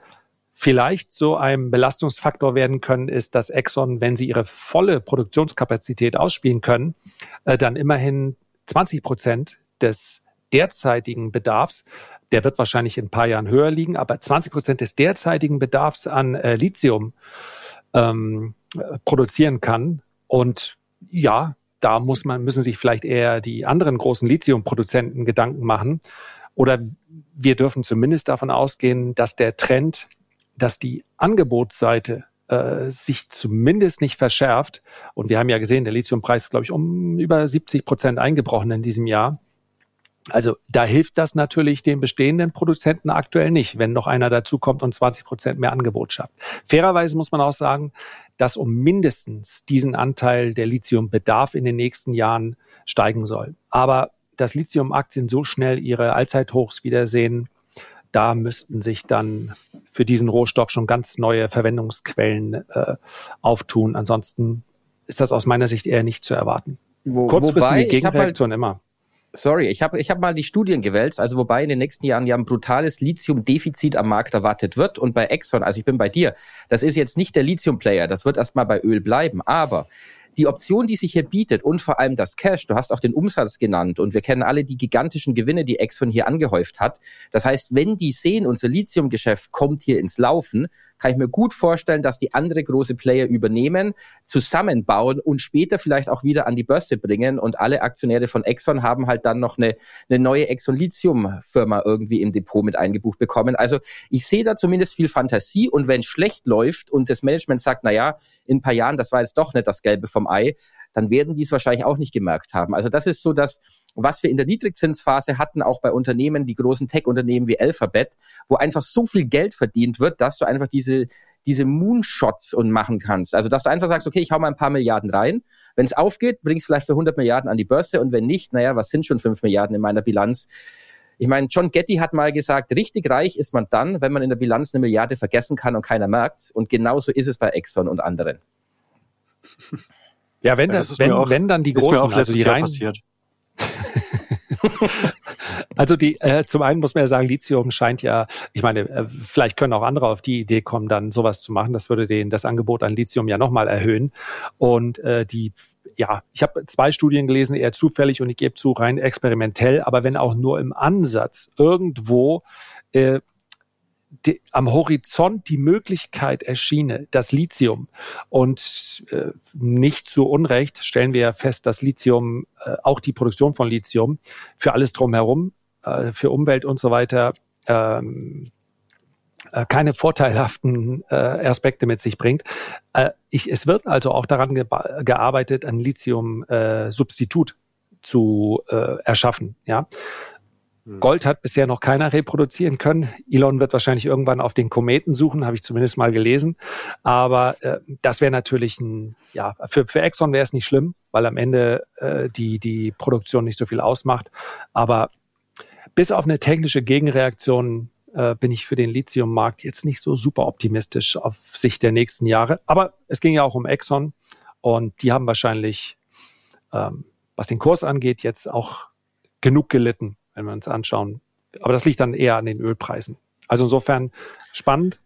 [SPEAKER 3] vielleicht so ein Belastungsfaktor werden können, ist, dass Exxon, wenn sie ihre volle Produktionskapazität ausspielen können, äh, dann immerhin 20 Prozent des derzeitigen Bedarfs, der wird wahrscheinlich in ein paar Jahren höher liegen, aber 20 Prozent des derzeitigen Bedarfs an äh, Lithium ähm, produzieren kann. Und ja, da muss man, müssen sich vielleicht eher die anderen großen Lithiumproduzenten Gedanken machen. Oder wir dürfen zumindest davon ausgehen, dass der Trend, dass die Angebotsseite äh, sich zumindest nicht verschärft. Und wir haben ja gesehen, der Lithiumpreis ist, glaube ich, um über 70 Prozent eingebrochen in diesem Jahr. Also da hilft das natürlich den bestehenden Produzenten aktuell nicht, wenn noch einer dazukommt und 20 Prozent mehr Angebot schafft. Fairerweise muss man auch sagen, dass um mindestens diesen Anteil der Lithiumbedarf in den nächsten Jahren steigen soll. Aber dass Lithiumaktien so schnell ihre Allzeithochs wiedersehen, da müssten sich dann für diesen Rohstoff schon ganz neue Verwendungsquellen äh, auftun. Ansonsten ist das aus meiner Sicht eher nicht zu erwarten.
[SPEAKER 2] Wo, Kurzfristige wobei, Gegenreaktion halt, immer. Sorry, ich habe ich hab mal die Studien gewälzt, also wobei in den nächsten Jahren ja ein brutales Lithium-Defizit am Markt erwartet wird. Und bei Exxon, also ich bin bei dir, das ist jetzt nicht der Lithium-Player, das wird erstmal bei Öl bleiben. Aber die Option, die sich hier bietet und vor allem das Cash, du hast auch den Umsatz genannt und wir kennen alle die gigantischen Gewinne, die Exxon hier angehäuft hat. Das heißt, wenn die sehen, unser Lithiumgeschäft kommt hier ins Laufen, kann ich mir gut vorstellen, dass die andere große Player übernehmen, zusammenbauen und später vielleicht auch wieder an die Börse bringen. Und alle Aktionäre von Exxon haben halt dann noch eine, eine neue Exxon Lithium Firma irgendwie im Depot mit eingebucht bekommen. Also ich sehe da zumindest viel Fantasie. Und wenn es schlecht läuft und das Management sagt, na ja, in ein paar Jahren, das war jetzt doch nicht das Gelbe vom Ei, dann werden die es wahrscheinlich auch nicht gemerkt haben. Also das ist so das, was wir in der Niedrigzinsphase hatten, auch bei Unternehmen, die großen Tech-Unternehmen wie Alphabet, wo einfach so viel Geld verdient wird, dass du einfach diese diese Moonshots und machen kannst. Also, dass du einfach sagst, okay, ich hau mal ein paar Milliarden rein. Wenn es aufgeht, bringst du vielleicht für 100 Milliarden an die Börse und wenn nicht, naja, was sind schon 5 Milliarden in meiner Bilanz? Ich meine, John Getty hat mal gesagt, richtig reich ist man dann, wenn man in der Bilanz eine Milliarde vergessen kann und keiner merkt. Und genauso ist es bei Exxon und anderen.
[SPEAKER 3] Ja, wenn das, das wenn, auch, wenn dann die großen,
[SPEAKER 1] also die rein, passiert. [LAUGHS]
[SPEAKER 3] also die, äh, zum einen muss man ja sagen, Lithium scheint ja, ich meine, äh, vielleicht können auch andere auf die Idee kommen, dann sowas zu machen. Das würde den das Angebot an Lithium ja nochmal erhöhen. Und äh, die ja, ich habe zwei Studien gelesen, eher zufällig und ich gebe zu, rein experimentell, aber wenn auch nur im Ansatz irgendwo äh, die, am Horizont die Möglichkeit erschiene, das Lithium und äh, nicht zu Unrecht stellen wir fest, dass Lithium, äh, auch die Produktion von Lithium für alles drumherum, äh, für Umwelt und so weiter, ähm, äh, keine vorteilhaften äh, Aspekte mit sich bringt. Äh, ich, es wird also auch daran ge gearbeitet, ein Lithium-Substitut äh, zu äh, erschaffen. Ja. Gold hat bisher noch keiner reproduzieren können. Elon wird wahrscheinlich irgendwann auf den Kometen suchen, habe ich zumindest mal gelesen. Aber äh, das wäre natürlich ein, ja, für, für Exxon wäre es nicht schlimm, weil am Ende äh, die, die Produktion nicht so viel ausmacht. Aber bis auf eine technische Gegenreaktion äh, bin ich für den Lithiummarkt jetzt nicht so super optimistisch auf Sicht der nächsten Jahre. Aber es ging ja auch um Exxon und die haben wahrscheinlich, ähm, was den Kurs angeht, jetzt auch genug gelitten wenn wir uns anschauen. Aber das liegt dann eher an den Ölpreisen. Also insofern spannend.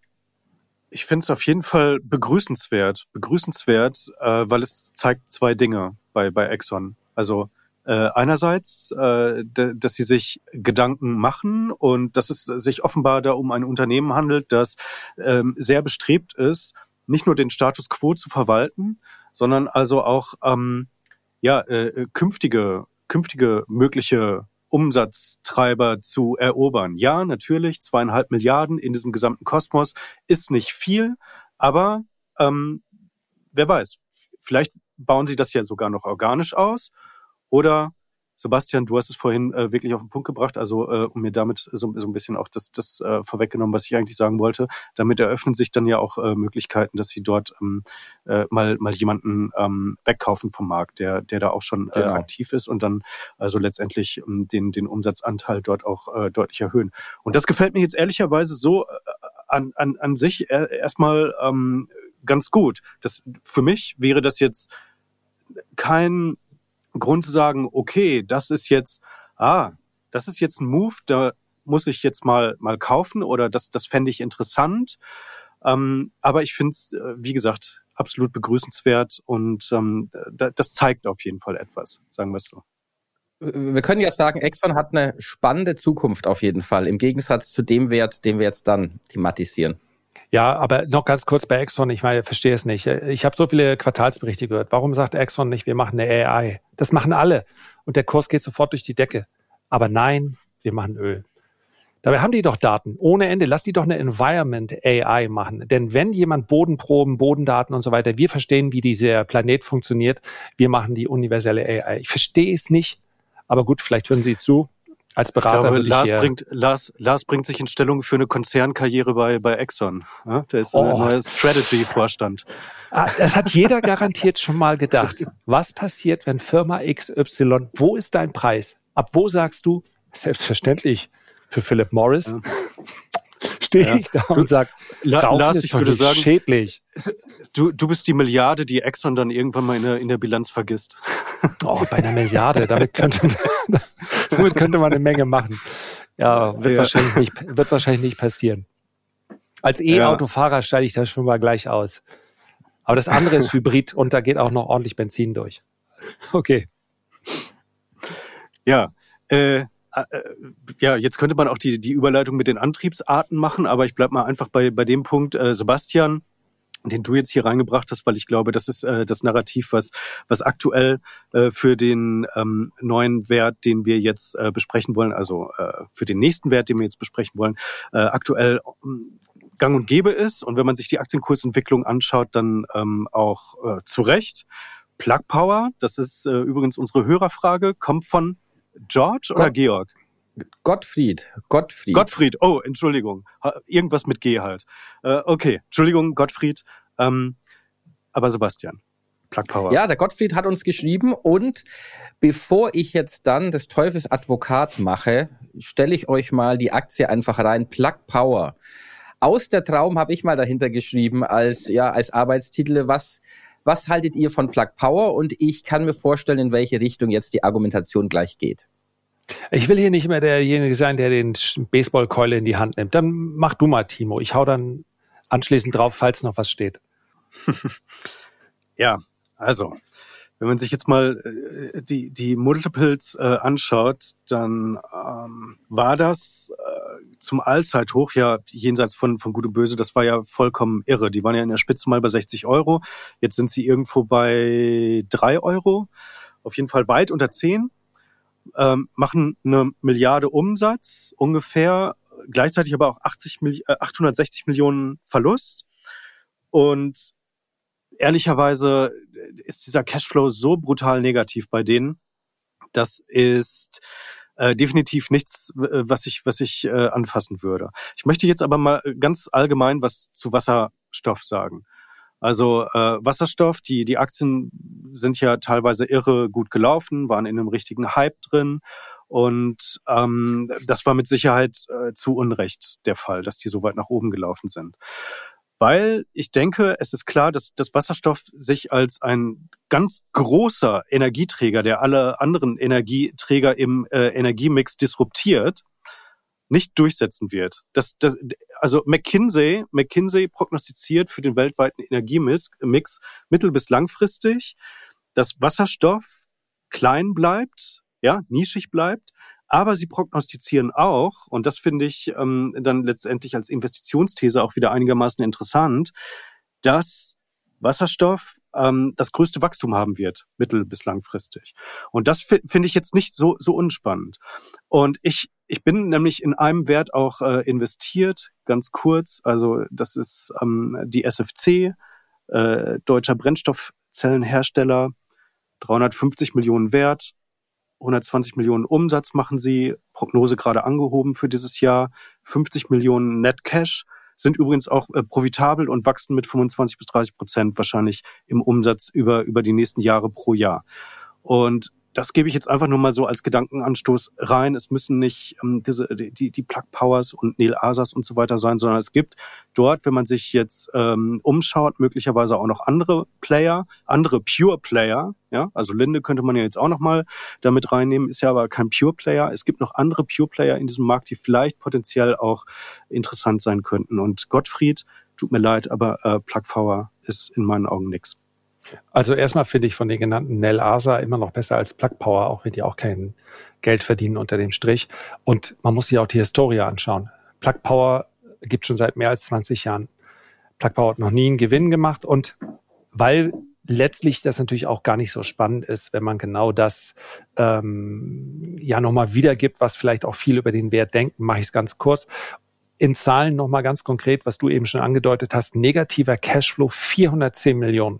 [SPEAKER 1] Ich finde es auf jeden Fall begrüßenswert, begrüßenswert, äh, weil es zeigt zwei Dinge bei, bei Exxon. Also äh, einerseits, äh, dass sie sich Gedanken machen und dass es sich offenbar da um ein Unternehmen handelt, das ähm, sehr bestrebt ist, nicht nur den Status quo zu verwalten, sondern also auch ähm, ja äh, künftige künftige mögliche Umsatztreiber zu erobern. Ja, natürlich, zweieinhalb Milliarden in diesem gesamten Kosmos ist nicht viel, aber ähm, wer weiß, vielleicht bauen sie das ja sogar noch organisch aus oder Sebastian, du hast es vorhin äh, wirklich auf den Punkt gebracht, also äh, um mir damit so, so ein bisschen auch das, das äh, vorweggenommen, was ich eigentlich sagen wollte. Damit eröffnen sich dann ja auch äh, Möglichkeiten, dass sie dort ähm, äh, mal, mal jemanden ähm, wegkaufen vom Markt, der, der da auch schon äh, genau. aktiv ist und dann also letztendlich ähm, den, den Umsatzanteil dort auch äh, deutlich erhöhen. Und das gefällt mir jetzt ehrlicherweise so äh, an, an, an sich äh, erstmal ähm, ganz gut. Das, für mich wäre das jetzt kein Grund zu sagen, okay, das ist jetzt, ah, das ist jetzt ein Move, da muss ich jetzt mal, mal kaufen oder das, das fände ich interessant. Ähm, aber ich finde es, äh, wie gesagt, absolut begrüßenswert und ähm, das zeigt auf jeden Fall etwas, sagen wir es so.
[SPEAKER 2] wir können ja sagen, Exxon hat eine spannende Zukunft auf jeden Fall, im Gegensatz zu dem Wert, den wir jetzt dann thematisieren.
[SPEAKER 3] Ja, aber noch ganz kurz bei Exxon, ich meine, verstehe es nicht. Ich habe so viele Quartalsberichte gehört. Warum sagt Exxon nicht, wir machen eine AI? Das machen alle. Und der Kurs geht sofort durch die Decke. Aber nein, wir machen Öl. Dabei haben die doch Daten ohne Ende. Lass die doch eine Environment AI machen. Denn wenn jemand Bodenproben, Bodendaten und so weiter, wir verstehen, wie dieser Planet funktioniert, wir machen die universelle AI. Ich verstehe es nicht, aber gut, vielleicht hören Sie zu. Als Berater.
[SPEAKER 1] Ich glaube, Lars, bringt, Lars, Lars bringt sich in Stellung für eine Konzernkarriere bei, bei Exxon. Ja, der ist oh. ein neuer Strategy-Vorstand.
[SPEAKER 3] Ah, das hat jeder garantiert schon mal gedacht. Was passiert, wenn Firma XY, wo ist dein Preis? Ab wo sagst du, selbstverständlich, für Philip Morris, ja. Stehe ja. ich da und sage,
[SPEAKER 1] La Lars, ich würde sagen, schädlich. Du, du bist die Milliarde, die Exxon dann irgendwann mal in der, in der Bilanz vergisst.
[SPEAKER 3] Oh, bei einer Milliarde, damit könnte, [LAUGHS] damit könnte man eine Menge machen. Ja, wird, ja. Wahrscheinlich, nicht, wird wahrscheinlich nicht passieren. Als E-Autofahrer steige ich da schon mal gleich aus. Aber das andere ist [LAUGHS] Hybrid und da geht auch noch ordentlich Benzin durch. Okay.
[SPEAKER 1] Ja, äh, ja, jetzt könnte man auch die, die Überleitung mit den Antriebsarten machen, aber ich bleib mal einfach bei, bei dem Punkt, äh, Sebastian, den du jetzt hier reingebracht hast, weil ich glaube, das ist äh, das Narrativ, was, was aktuell äh, für den ähm, neuen Wert, den wir jetzt äh, besprechen wollen, also äh, für den nächsten Wert, den wir jetzt besprechen wollen, äh, aktuell ähm, gang und gäbe ist. Und wenn man sich die Aktienkursentwicklung anschaut, dann ähm, auch äh, zu Recht. Plug Power, das ist äh, übrigens unsere Hörerfrage, kommt von George oder Gott, Georg?
[SPEAKER 2] Gottfried. Gottfried.
[SPEAKER 1] Gottfried. Oh, Entschuldigung. Irgendwas mit G halt. Äh, okay, Entschuldigung, Gottfried. Ähm, aber Sebastian.
[SPEAKER 2] Plug Power. Ja, der Gottfried hat uns geschrieben und bevor ich jetzt dann des Teufels Advokat mache, stelle ich euch mal die Aktie einfach rein. Plug Power. Aus der Traum habe ich mal dahinter geschrieben als, ja, als Arbeitstitel, was was haltet ihr von Plug Power? Und ich kann mir vorstellen, in welche Richtung jetzt die Argumentation gleich geht.
[SPEAKER 3] Ich will hier nicht mehr derjenige sein, der den Baseballkeule in die Hand nimmt. Dann mach du mal, Timo. Ich hau dann anschließend drauf, falls noch was steht. [LAUGHS]
[SPEAKER 1] ja, also wenn man sich jetzt mal äh, die, die Multiples äh, anschaut, dann ähm, war das zum Allzeithoch ja jenseits von, von Gut und Böse, das war ja vollkommen irre. Die waren ja in der Spitze mal bei 60 Euro, jetzt sind sie irgendwo bei drei Euro, auf jeden Fall weit unter zehn, ähm, machen eine Milliarde Umsatz ungefähr, gleichzeitig aber auch 80, äh, 860 Millionen Verlust. Und ehrlicherweise ist dieser Cashflow so brutal negativ bei denen. Das ist äh, definitiv nichts, äh, was ich, was ich äh, anfassen würde. Ich möchte jetzt aber mal ganz allgemein was zu Wasserstoff sagen. Also äh, Wasserstoff, die, die Aktien sind ja teilweise irre gut gelaufen, waren in einem richtigen Hype drin. Und ähm, das war mit Sicherheit äh, zu Unrecht der Fall, dass die so weit nach oben gelaufen sind weil ich denke, es ist klar, dass das Wasserstoff sich als ein ganz großer Energieträger, der alle anderen Energieträger im äh, Energiemix disruptiert, nicht durchsetzen wird. Das, das, also McKinsey, McKinsey prognostiziert für den weltweiten Energiemix mittel- bis langfristig, dass Wasserstoff klein bleibt, ja, nischig bleibt, aber sie prognostizieren auch, und das finde ich ähm, dann letztendlich als Investitionsthese auch wieder einigermaßen interessant, dass Wasserstoff ähm, das größte Wachstum haben wird, mittel- bis langfristig. Und das finde ich jetzt nicht so, so unspannend. Und ich, ich bin nämlich in einem Wert auch äh, investiert, ganz kurz. Also das ist ähm, die SFC, äh, deutscher Brennstoffzellenhersteller, 350 Millionen Wert, 120 Millionen Umsatz machen sie, Prognose gerade angehoben für dieses Jahr, 50 Millionen Net Cash, sind übrigens auch äh, profitabel und wachsen mit 25 bis 30 Prozent wahrscheinlich im Umsatz über, über die nächsten Jahre pro Jahr. Und das gebe ich jetzt einfach nur mal so als Gedankenanstoß rein. Es müssen nicht ähm, diese, die, die Plug Powers und Neil Asas und so weiter sein, sondern es gibt dort, wenn man sich jetzt ähm, umschaut, möglicherweise auch noch andere Player, andere Pure Player. Ja, also Linde könnte man ja jetzt auch noch mal damit reinnehmen, ist ja aber kein Pure Player. Es gibt noch andere Pure Player in diesem Markt, die vielleicht potenziell auch interessant sein könnten. Und Gottfried, tut mir leid, aber äh, Plug Power ist in meinen Augen nix.
[SPEAKER 3] Also erstmal finde ich von den genannten Nell Asa immer noch besser als Plug Power, auch wenn die auch kein Geld verdienen unter dem Strich. Und man muss sich auch die Historie anschauen. Plug Power gibt schon seit mehr als 20 Jahren. Plug Power hat noch nie einen Gewinn gemacht und weil letztlich das natürlich auch gar nicht so spannend ist, wenn man genau das ähm, ja nochmal wiedergibt, was vielleicht auch viel über den Wert denken, mache ich es ganz kurz. In Zahlen nochmal ganz konkret, was du eben schon angedeutet hast, negativer Cashflow 410 Millionen.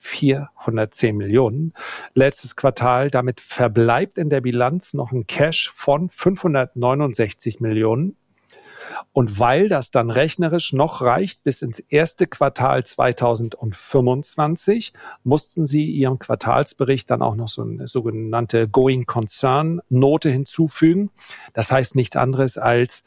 [SPEAKER 3] 410 Millionen. Letztes Quartal, damit verbleibt in der Bilanz noch ein Cash von 569 Millionen. Und weil das dann rechnerisch noch reicht bis ins erste Quartal 2025, mussten sie ihrem Quartalsbericht dann auch noch so eine sogenannte Going Concern Note hinzufügen. Das heißt nichts anderes als,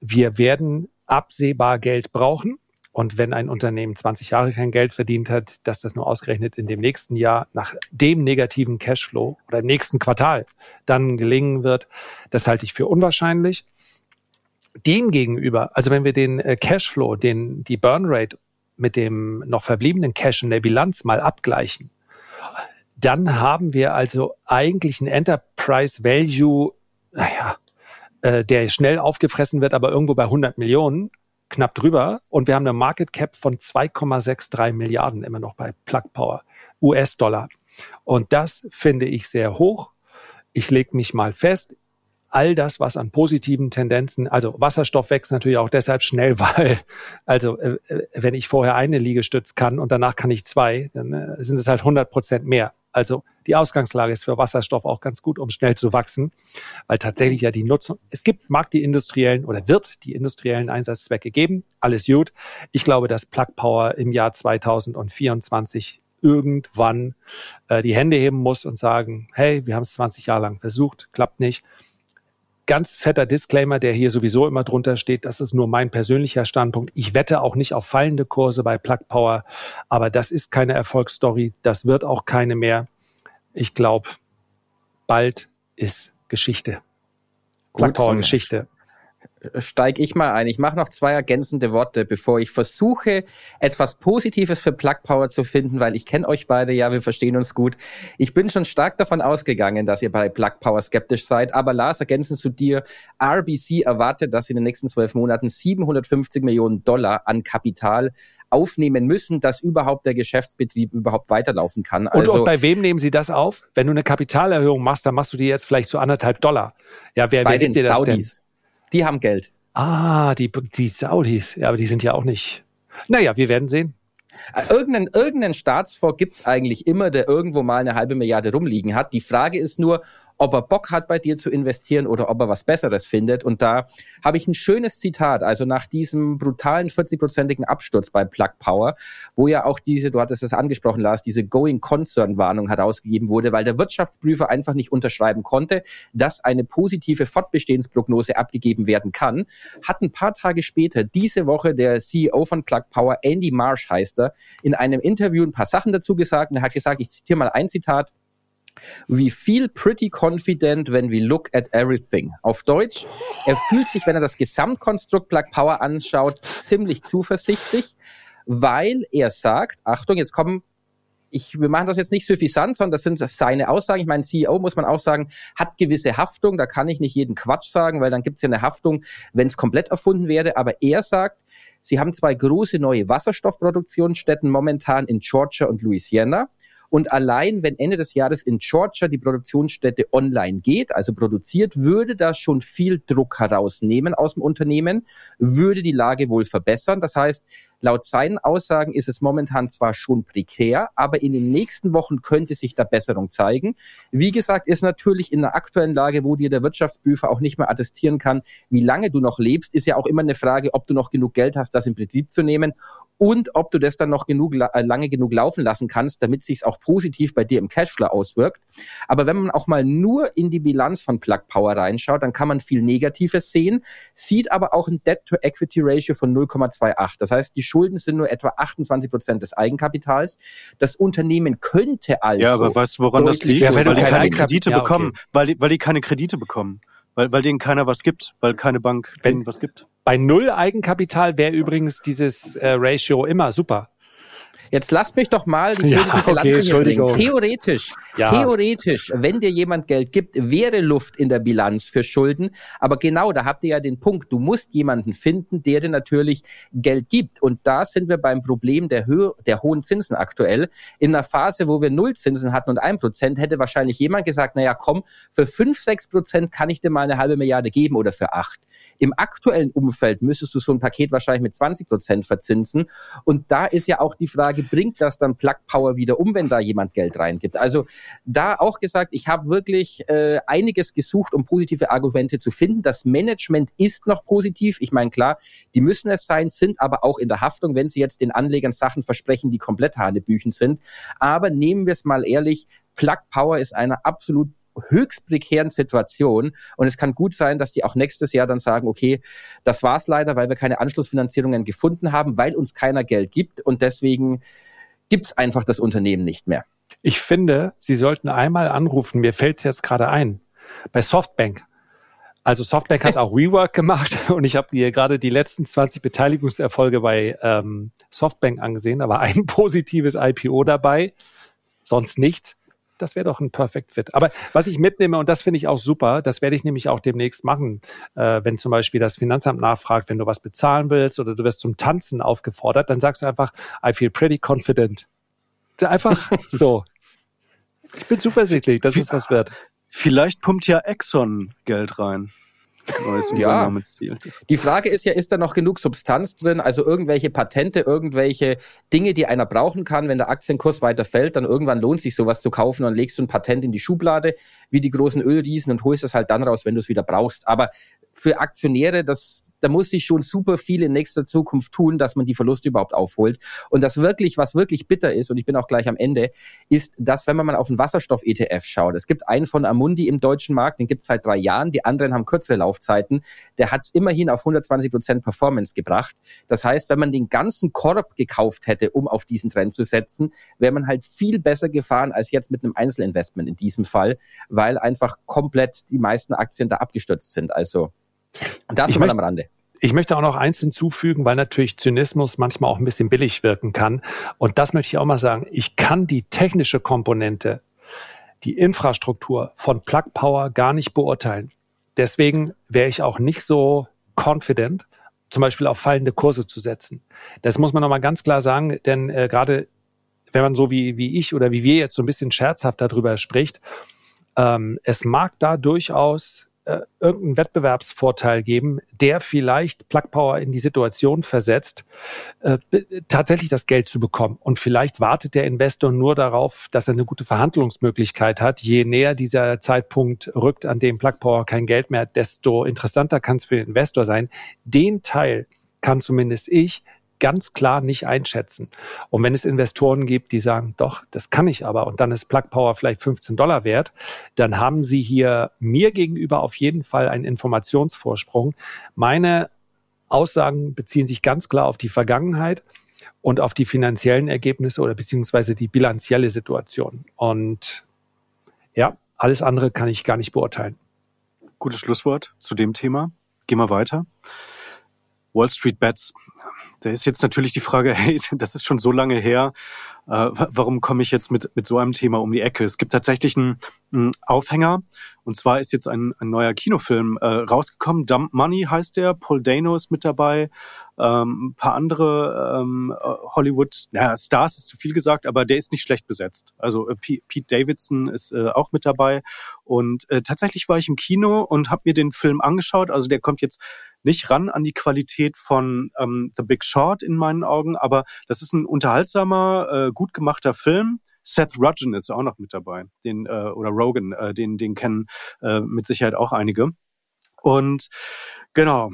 [SPEAKER 3] wir werden absehbar Geld brauchen. Und wenn ein Unternehmen 20 Jahre kein Geld verdient hat, dass das nur ausgerechnet in dem nächsten Jahr nach dem negativen Cashflow oder im nächsten Quartal dann gelingen wird, das halte ich für unwahrscheinlich. Dem gegenüber, also wenn wir den äh, Cashflow, den, die Burnrate mit dem noch verbliebenen Cash in der Bilanz mal abgleichen, dann haben wir also eigentlich ein Enterprise Value, naja, äh, der schnell aufgefressen wird, aber irgendwo bei 100 Millionen knapp drüber und wir haben eine Market Cap von 2,63 Milliarden immer noch bei Plug Power US-Dollar. Und das finde ich sehr hoch. Ich lege mich mal fest, all das, was an positiven Tendenzen, also Wasserstoff wächst natürlich auch deshalb schnell, [LAUGHS] weil, also äh, äh wenn ich vorher eine Liegestütz kann und danach kann ich zwei, dann äh, sind es halt 100 Prozent mehr. Also die Ausgangslage ist für Wasserstoff auch ganz gut, um schnell zu wachsen, weil tatsächlich ja die Nutzung, es gibt, mag die industriellen oder wird die industriellen Einsatzzwecke geben, alles gut. Ich glaube, dass Plug Power im Jahr 2024 irgendwann äh, die Hände heben muss und sagen, hey, wir haben es 20 Jahre lang versucht, klappt nicht. Ganz fetter Disclaimer, der hier sowieso immer drunter steht, das ist nur mein persönlicher Standpunkt. Ich wette auch nicht auf fallende Kurse bei Plug Power, aber das ist keine Erfolgsstory, das wird auch keine mehr ich glaube, bald ist Geschichte.
[SPEAKER 2] Geschichte. Steige ich mal ein. Ich mache noch zwei ergänzende Worte, bevor ich versuche, etwas Positives für Plug Power zu finden, weil ich kenne euch beide ja, wir verstehen uns gut. Ich bin schon stark davon ausgegangen, dass ihr bei Plug Power skeptisch seid. Aber Lars, ergänzend zu dir, RBC erwartet, dass in den nächsten zwölf Monaten 750 Millionen Dollar an Kapital aufnehmen müssen, dass überhaupt der Geschäftsbetrieb überhaupt weiterlaufen kann.
[SPEAKER 3] Also, und, und bei wem nehmen Sie das auf? Wenn du eine Kapitalerhöhung machst, dann machst du die jetzt vielleicht zu anderthalb Dollar.
[SPEAKER 2] Ja, wer, bei wer den dir das Saudis. Denn? Die haben Geld.
[SPEAKER 3] Ah, die, die Saudis. Ja, aber die sind ja auch nicht. Naja, wir werden sehen.
[SPEAKER 2] Äh, irgendeinen, irgendeinen Staatsfonds gibt's eigentlich immer, der irgendwo mal eine halbe Milliarde rumliegen hat. Die Frage ist nur, ob er Bock hat, bei dir zu investieren oder ob er was Besseres findet. Und da habe ich ein schönes Zitat, also nach diesem brutalen 40-prozentigen Absturz bei Plug Power, wo ja auch diese, du hattest es angesprochen, Lars, diese Going Concern Warnung herausgegeben wurde, weil der Wirtschaftsprüfer einfach nicht unterschreiben konnte, dass eine positive Fortbestehensprognose abgegeben werden kann, hat ein paar Tage später diese Woche der CEO von Plug Power, Andy Marsh heißt er, in einem Interview ein paar Sachen dazu gesagt und er hat gesagt, ich zitiere mal ein Zitat, We feel pretty confident when we look at everything. Auf Deutsch, er fühlt sich, wenn er das Gesamtkonstrukt Plug Power anschaut, ziemlich zuversichtlich, weil er sagt, Achtung, jetzt kommen ich, wir machen das jetzt nicht suffisant, sondern das sind seine Aussagen. Ich meine, CEO muss man auch sagen, hat gewisse Haftung. Da kann ich nicht jeden Quatsch sagen, weil dann gibt es ja eine Haftung, wenn es komplett erfunden wäre. Aber er sagt, sie haben zwei große neue Wasserstoffproduktionsstätten momentan in Georgia und Louisiana. Und allein, wenn Ende des Jahres in Georgia die Produktionsstätte online geht, also produziert, würde das schon viel Druck herausnehmen aus dem Unternehmen, würde die Lage wohl verbessern. Das heißt, Laut seinen Aussagen ist es momentan zwar schon prekär, aber in den nächsten Wochen könnte sich da Besserung zeigen. Wie gesagt, ist natürlich in der aktuellen Lage, wo dir der Wirtschaftsprüfer auch nicht mehr attestieren kann, wie lange du noch lebst, ist ja auch immer eine Frage, ob du noch genug Geld hast, das in Betrieb zu nehmen und ob du das dann noch genug, äh, lange genug laufen lassen kannst, damit sich auch positiv bei dir im Cashflow auswirkt. Aber wenn man auch mal nur in die Bilanz von Plug Power reinschaut, dann kann man viel Negatives sehen, sieht aber auch ein Debt-to-Equity-Ratio von 0,28. Das heißt, die Schulden sind nur etwa 28 Prozent des Eigenkapitals. Das Unternehmen könnte also.
[SPEAKER 1] Ja, aber weißt du, woran das liegt? Ja, weil, die keine Kredite ja, okay. bekommen. Weil, weil die keine Kredite bekommen. Weil, weil denen keiner was gibt, weil keine Bank denen was gibt.
[SPEAKER 3] Bei null Eigenkapital wäre übrigens dieses äh, Ratio immer super.
[SPEAKER 2] Jetzt lasst mich doch mal die
[SPEAKER 3] Ja,
[SPEAKER 2] positive
[SPEAKER 3] okay,
[SPEAKER 2] Lanze hier bringen.
[SPEAKER 3] Entschuldigung.
[SPEAKER 2] Theoretisch,
[SPEAKER 3] Ja.
[SPEAKER 2] theoretisch, wenn dir jemand Geld gibt, wäre Luft in der Bilanz für Schulden. Aber genau, da habt ihr ja den Punkt. Du musst jemanden finden, der dir natürlich Geld gibt. Und da sind wir beim Problem der, Höhe, der hohen Zinsen aktuell. In einer Phase, wo wir Nullzinsen hatten und ein Prozent, hätte wahrscheinlich jemand gesagt, naja, komm, für fünf, sechs Prozent kann ich dir mal eine halbe Milliarde geben oder für acht. Im aktuellen Umfeld müsstest du so ein Paket wahrscheinlich mit 20 Prozent verzinsen. Und da ist ja auch die Frage, bringt das dann Plug Power wieder um, wenn da jemand Geld reingibt? Also da auch gesagt, ich habe wirklich äh, einiges gesucht, um positive Argumente zu finden. Das Management ist noch positiv. Ich meine, klar, die müssen es sein, sind aber auch in der Haftung, wenn sie jetzt den Anlegern Sachen versprechen, die komplett Hanebüchen sind. Aber nehmen wir es mal ehrlich, Plug Power ist eine absolut höchst prekären Situation und es kann gut sein, dass die auch nächstes Jahr dann sagen, okay, das war's leider, weil wir keine Anschlussfinanzierungen gefunden haben, weil uns keiner Geld gibt und deswegen gibt's einfach das Unternehmen nicht mehr.
[SPEAKER 3] Ich finde, Sie sollten einmal anrufen, mir fällt es jetzt gerade ein, bei Softbank. Also Softbank hat auch [LAUGHS] Rework gemacht und ich habe hier gerade die letzten 20 Beteiligungserfolge bei ähm, Softbank angesehen. Da war ein [LAUGHS] positives IPO dabei, sonst nichts. Das wäre doch ein Perfect Fit. Aber was ich mitnehme, und das finde ich auch super, das werde ich nämlich auch demnächst machen, äh, wenn zum Beispiel das Finanzamt nachfragt, wenn du was bezahlen willst oder du wirst zum Tanzen aufgefordert, dann sagst du einfach, I feel pretty confident. Einfach [LAUGHS] so. Ich bin zuversichtlich, dass es was wird.
[SPEAKER 1] Vielleicht pumpt ja Exxon Geld rein. Neues
[SPEAKER 2] Ja.
[SPEAKER 1] Übernahmeziel.
[SPEAKER 2] Die Frage ist ja, ist da noch genug Substanz drin? Also irgendwelche Patente, irgendwelche Dinge, die einer brauchen kann, wenn der Aktienkurs weiter fällt, dann irgendwann lohnt sich sowas zu kaufen und legst du ein Patent in die Schublade, wie die großen Ölriesen und holst es halt dann raus, wenn du es wieder brauchst. Aber für Aktionäre, das, da muss sich schon super viel in nächster Zukunft tun, dass man die Verluste überhaupt aufholt. Und das wirklich, was wirklich bitter ist, und ich bin auch gleich am Ende, ist, dass wenn man mal auf den Wasserstoff-ETF schaut, es gibt einen von Amundi im deutschen Markt, den gibt es seit drei Jahren, die anderen haben kürzere Laufzeiten, der hat es immerhin auf 120 Prozent Performance gebracht. Das heißt, wenn man den ganzen Korb gekauft hätte, um auf diesen Trend zu setzen, wäre man halt viel besser gefahren als jetzt mit einem Einzelinvestment in diesem Fall, weil einfach komplett die meisten Aktien da abgestürzt sind. Also das
[SPEAKER 3] Ich
[SPEAKER 2] mal am Rande.
[SPEAKER 3] Ich möchte auch noch eins hinzufügen, weil natürlich Zynismus manchmal auch ein bisschen billig wirken kann. Und das möchte ich auch mal sagen. Ich kann die technische Komponente, die Infrastruktur von Plug Power gar nicht beurteilen. Deswegen wäre ich auch nicht so confident, zum Beispiel auf fallende Kurse zu setzen. Das muss man nochmal ganz klar sagen, denn äh, gerade wenn man so wie, wie ich oder wie wir jetzt so ein bisschen scherzhaft darüber spricht, ähm, es mag da durchaus äh, irgendeinen Wettbewerbsvorteil geben, der vielleicht Plug Power in die Situation versetzt, äh, tatsächlich das Geld zu bekommen. Und vielleicht wartet der Investor nur darauf, dass er eine gute Verhandlungsmöglichkeit hat. Je näher dieser Zeitpunkt rückt, an dem Plug Power kein Geld mehr hat, desto interessanter kann es für den Investor sein. Den Teil kann zumindest ich ganz klar nicht einschätzen. Und wenn es Investoren gibt, die sagen, doch, das kann ich aber, und dann ist Plug Power vielleicht 15 Dollar wert, dann haben sie hier mir gegenüber auf jeden Fall einen Informationsvorsprung. Meine Aussagen beziehen sich ganz klar auf die Vergangenheit und auf die finanziellen Ergebnisse oder beziehungsweise die bilanzielle Situation. Und ja, alles andere kann ich gar nicht beurteilen.
[SPEAKER 1] Gutes Schlusswort zu dem Thema. Gehen wir weiter. Wall Street Bets. Da ist jetzt natürlich die Frage, [LAUGHS] hey, das ist schon so lange her. Äh, wa- warum komme ich jetzt mit, mit so einem Thema um die Ecke? Es gibt tatsächlich einen Aufhänger. Und zwar ist jetzt ein, ein neuer Kinofilm äh, rausgekommen. Dump Money heißt der. Paul Dano ist mit dabei. Ähm, ein paar andere ähm, äh, Hollywood, naja, Stars ist zu viel gesagt, aber der ist nicht schlecht besetzt. Also äh, Pete Davidson ist äh, auch mit dabei. Und äh, tatsächlich war ich im Kino und habe mir den Film angeschaut. Also der kommt jetzt nicht ran an die Qualität von ähm, The Big Short in meinen Augen, aber das ist ein unterhaltsamer, äh, gut gemachter Film. Seth Rogen ist auch noch mit dabei, den äh, oder Rogan, äh, den den kennen äh, mit Sicherheit auch einige. Und genau,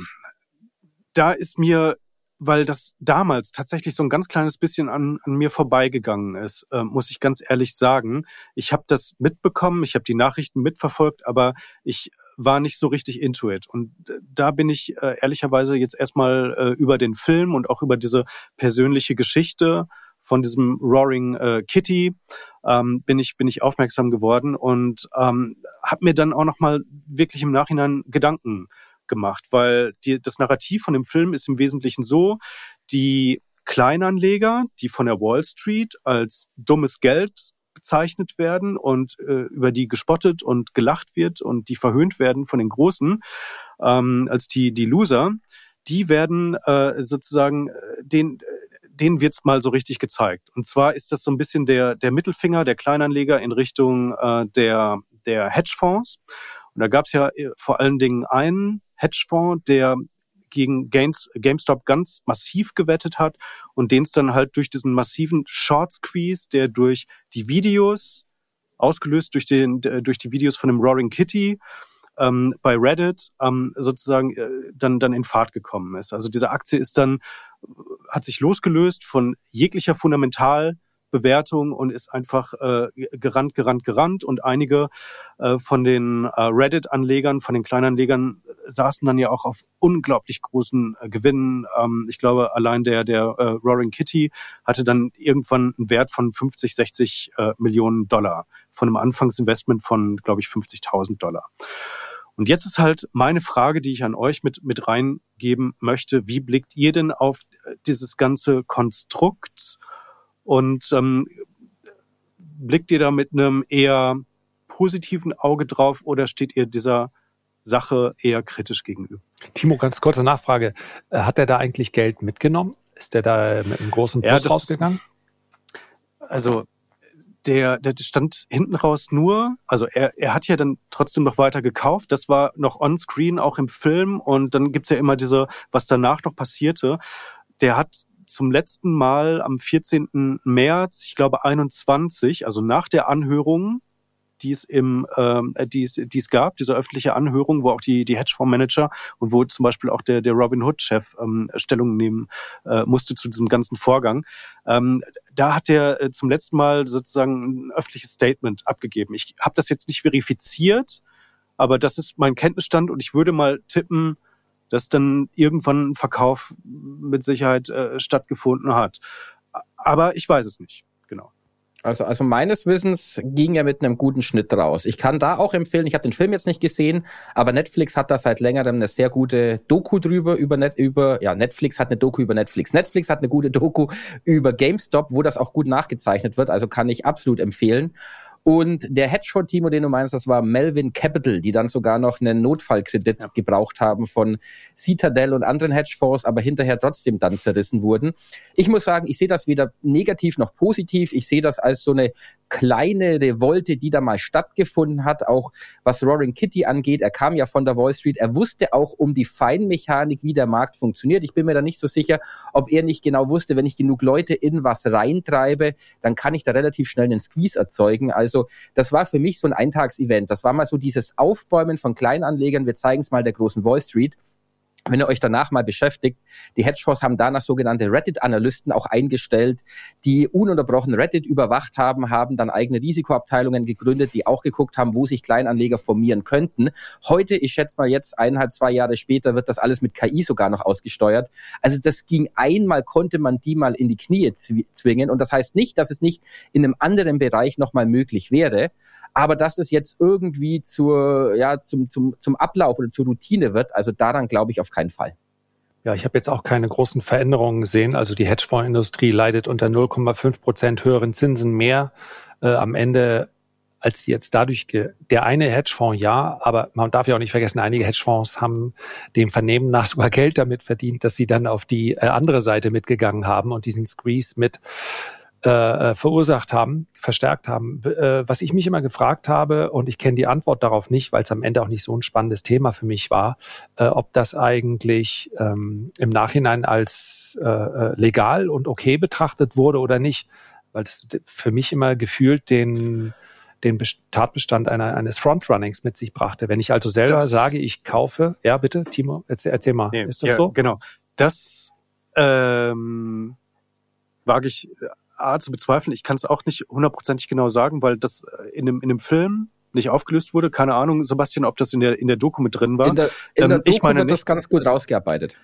[SPEAKER 1] da ist mir weil das damals tatsächlich so ein ganz kleines bisschen an, an mir vorbeigegangen ist, äh, muss ich ganz ehrlich sagen. Ich habe das mitbekommen, ich habe die Nachrichten mitverfolgt, aber ich war nicht so richtig into it. Und da bin ich äh, ehrlicherweise jetzt erstmal äh, über den Film und auch über diese persönliche Geschichte von diesem Roaring äh, Kitty ähm, bin ich bin ich aufmerksam geworden und ähm, habe mir dann auch noch mal wirklich im Nachhinein Gedanken gemacht, weil die, das Narrativ von dem Film ist im Wesentlichen so, die Kleinanleger, die von der Wall Street als dummes Geld bezeichnet werden und äh, über die gespottet und gelacht wird und die verhöhnt werden von den Großen ähm, als die, die Loser, die werden äh, sozusagen äh, den denen wird's mal so richtig gezeigt. Und zwar ist das so ein bisschen der, der Mittelfinger der Kleinanleger in Richtung äh, der, der Hedgefonds. Und da gab's ja äh, vor allen Dingen einen Hedgefonds, der gegen Games, GameStop ganz massiv gewettet hat und den es dann halt durch diesen massiven Short Squeeze, der durch die Videos, ausgelöst durch, den, durch die Videos von dem Roaring Kitty, ähm, bei Reddit ähm, sozusagen äh, dann, dann in Fahrt gekommen ist. Also diese Aktie ist dann, hat sich losgelöst von jeglicher Fundamental- Bewertung und ist einfach äh, gerannt, gerannt, gerannt. Und einige äh, von den äh, Reddit-Anlegern, von den Kleinanlegern saßen dann ja auch auf unglaublich großen äh, Gewinnen. Ähm, ich glaube, allein der, der äh, Roaring Kitty hatte dann irgendwann einen Wert von 50, 60 äh, Millionen Dollar von einem Anfangsinvestment von, glaube ich, 50.000 Dollar. Und jetzt ist halt meine Frage, die ich an euch mit, mit reingeben möchte. Wie blickt ihr denn auf dieses ganze Konstrukt und ähm, blickt ihr da mit einem eher positiven Auge drauf oder steht ihr dieser Sache eher kritisch gegenüber?
[SPEAKER 3] Timo, ganz kurze Nachfrage. Äh, hat er da eigentlich Geld mitgenommen? Ist der da mit einem großen Plus ja, das, rausgegangen?
[SPEAKER 1] Also der, der stand hinten raus nur, also er, er hat ja dann trotzdem noch weiter gekauft. Das war noch on-screen, auch im Film. Und dann gibt's ja immer diese, was danach noch passierte. Der hat zum letzten Mal am 14. März, ich glaube 21, also nach der Anhörung, die es im, ähm, die es, die es gab, diese öffentliche Anhörung, wo auch die die Hedgefondsmanager und wo zum Beispiel auch der der Robin Hood Chef ähm, Stellung nehmen äh, musste zu diesem ganzen Vorgang. Ähm, da hat er äh, zum letzten Mal sozusagen ein öffentliches Statement abgegeben. Ich habe das jetzt nicht verifiziert, aber das ist mein Kenntnisstand und ich würde mal tippen, dass dann irgendwann ein Verkauf mit Sicherheit äh, stattgefunden hat. Aber ich weiß es nicht, genau.
[SPEAKER 2] Also, also meines Wissens ging er mit einem guten Schnitt raus. Ich kann da auch empfehlen, ich habe den Film jetzt nicht gesehen, aber Netflix hat da seit längerem eine sehr gute Doku drüber, über, Net, über ja, Netflix hat eine Doku über Netflix. Netflix hat eine gute Doku [LAUGHS] über GameStop, wo das auch gut nachgezeichnet wird, also kann ich absolut empfehlen. Und der Hedgefonds, Timo, den du meinst, das war Melvin Capital, die dann sogar noch einen Notfallkredit ja. gebraucht haben von Citadel und anderen Hedgefonds, aber hinterher trotzdem dann zerrissen wurden. Ich muss sagen, ich sehe das weder negativ noch positiv. Ich sehe das als so eine kleine Revolte, die da mal stattgefunden hat, auch was Roaring Kitty angeht. Er kam ja von der Wall Street. Er wusste auch um die Feinmechanik, wie der Markt funktioniert. Ich bin mir da nicht so sicher, ob er nicht genau wusste, wenn ich genug Leute in was reintreibe, dann kann ich da relativ schnell einen Squeeze erzeugen. Also das war für mich so ein Eintagsevent. Das war mal so dieses Aufbäumen von Kleinanlegern. Wir zeigen es mal der großen Wall Street wenn ihr euch danach mal beschäftigt, die Hedgefonds haben danach sogenannte Reddit-Analysten auch eingestellt, die ununterbrochen Reddit überwacht haben, haben dann eigene Risikoabteilungen gegründet, die auch geguckt haben, wo sich Kleinanleger formieren könnten. Heute, ich schätze mal jetzt eineinhalb, zwei Jahre später, wird das alles mit KI sogar noch ausgesteuert. Also das ging einmal, konnte man die mal in die Knie zwingen. Und das heißt nicht, dass es nicht in einem anderen Bereich nochmal möglich wäre. Aber dass es jetzt irgendwie zur, ja, zum, zum, zum Ablauf oder zur Routine wird, also daran glaube ich auf keinen Fall.
[SPEAKER 3] Ja, ich habe jetzt auch keine großen Veränderungen gesehen. Also die Hedgefondsindustrie leidet unter 0,5 Prozent höheren Zinsen mehr äh, am Ende als jetzt dadurch, der eine Hedgefonds ja, aber man darf ja auch nicht vergessen, einige Hedgefonds haben dem Vernehmen nach sogar Geld damit verdient, dass sie dann auf die äh, andere Seite mitgegangen haben und diesen Squeeze mit äh, äh, verursacht haben, verstärkt haben. Äh, was ich mich immer gefragt habe, und ich kenne die Antwort darauf nicht, weil es am Ende auch nicht so ein spannendes Thema für mich war, äh, ob das eigentlich ähm, im Nachhinein als äh, äh legal und okay betrachtet wurde oder nicht. Weil das für mich immer gefühlt den den Tatbestand einer, eines Frontrunnings mit sich brachte. Wenn ich also selber das, sage, ich kaufe, ja bitte, Timo, erzähl, erzähl mal,
[SPEAKER 1] nee, ist das ja, so? Genau, das ähm, wage ich A zu bezweifeln. Ich kann es auch nicht hundertprozentig genau sagen, weil das äh, in dem, in dem Film nicht aufgelöst wurde. Keine Ahnung, Sebastian, ob das in der, in der Doku mit drin war.
[SPEAKER 2] In der, in ähm, der Doku ich meine wird nicht, das ganz gut rausgearbeitet.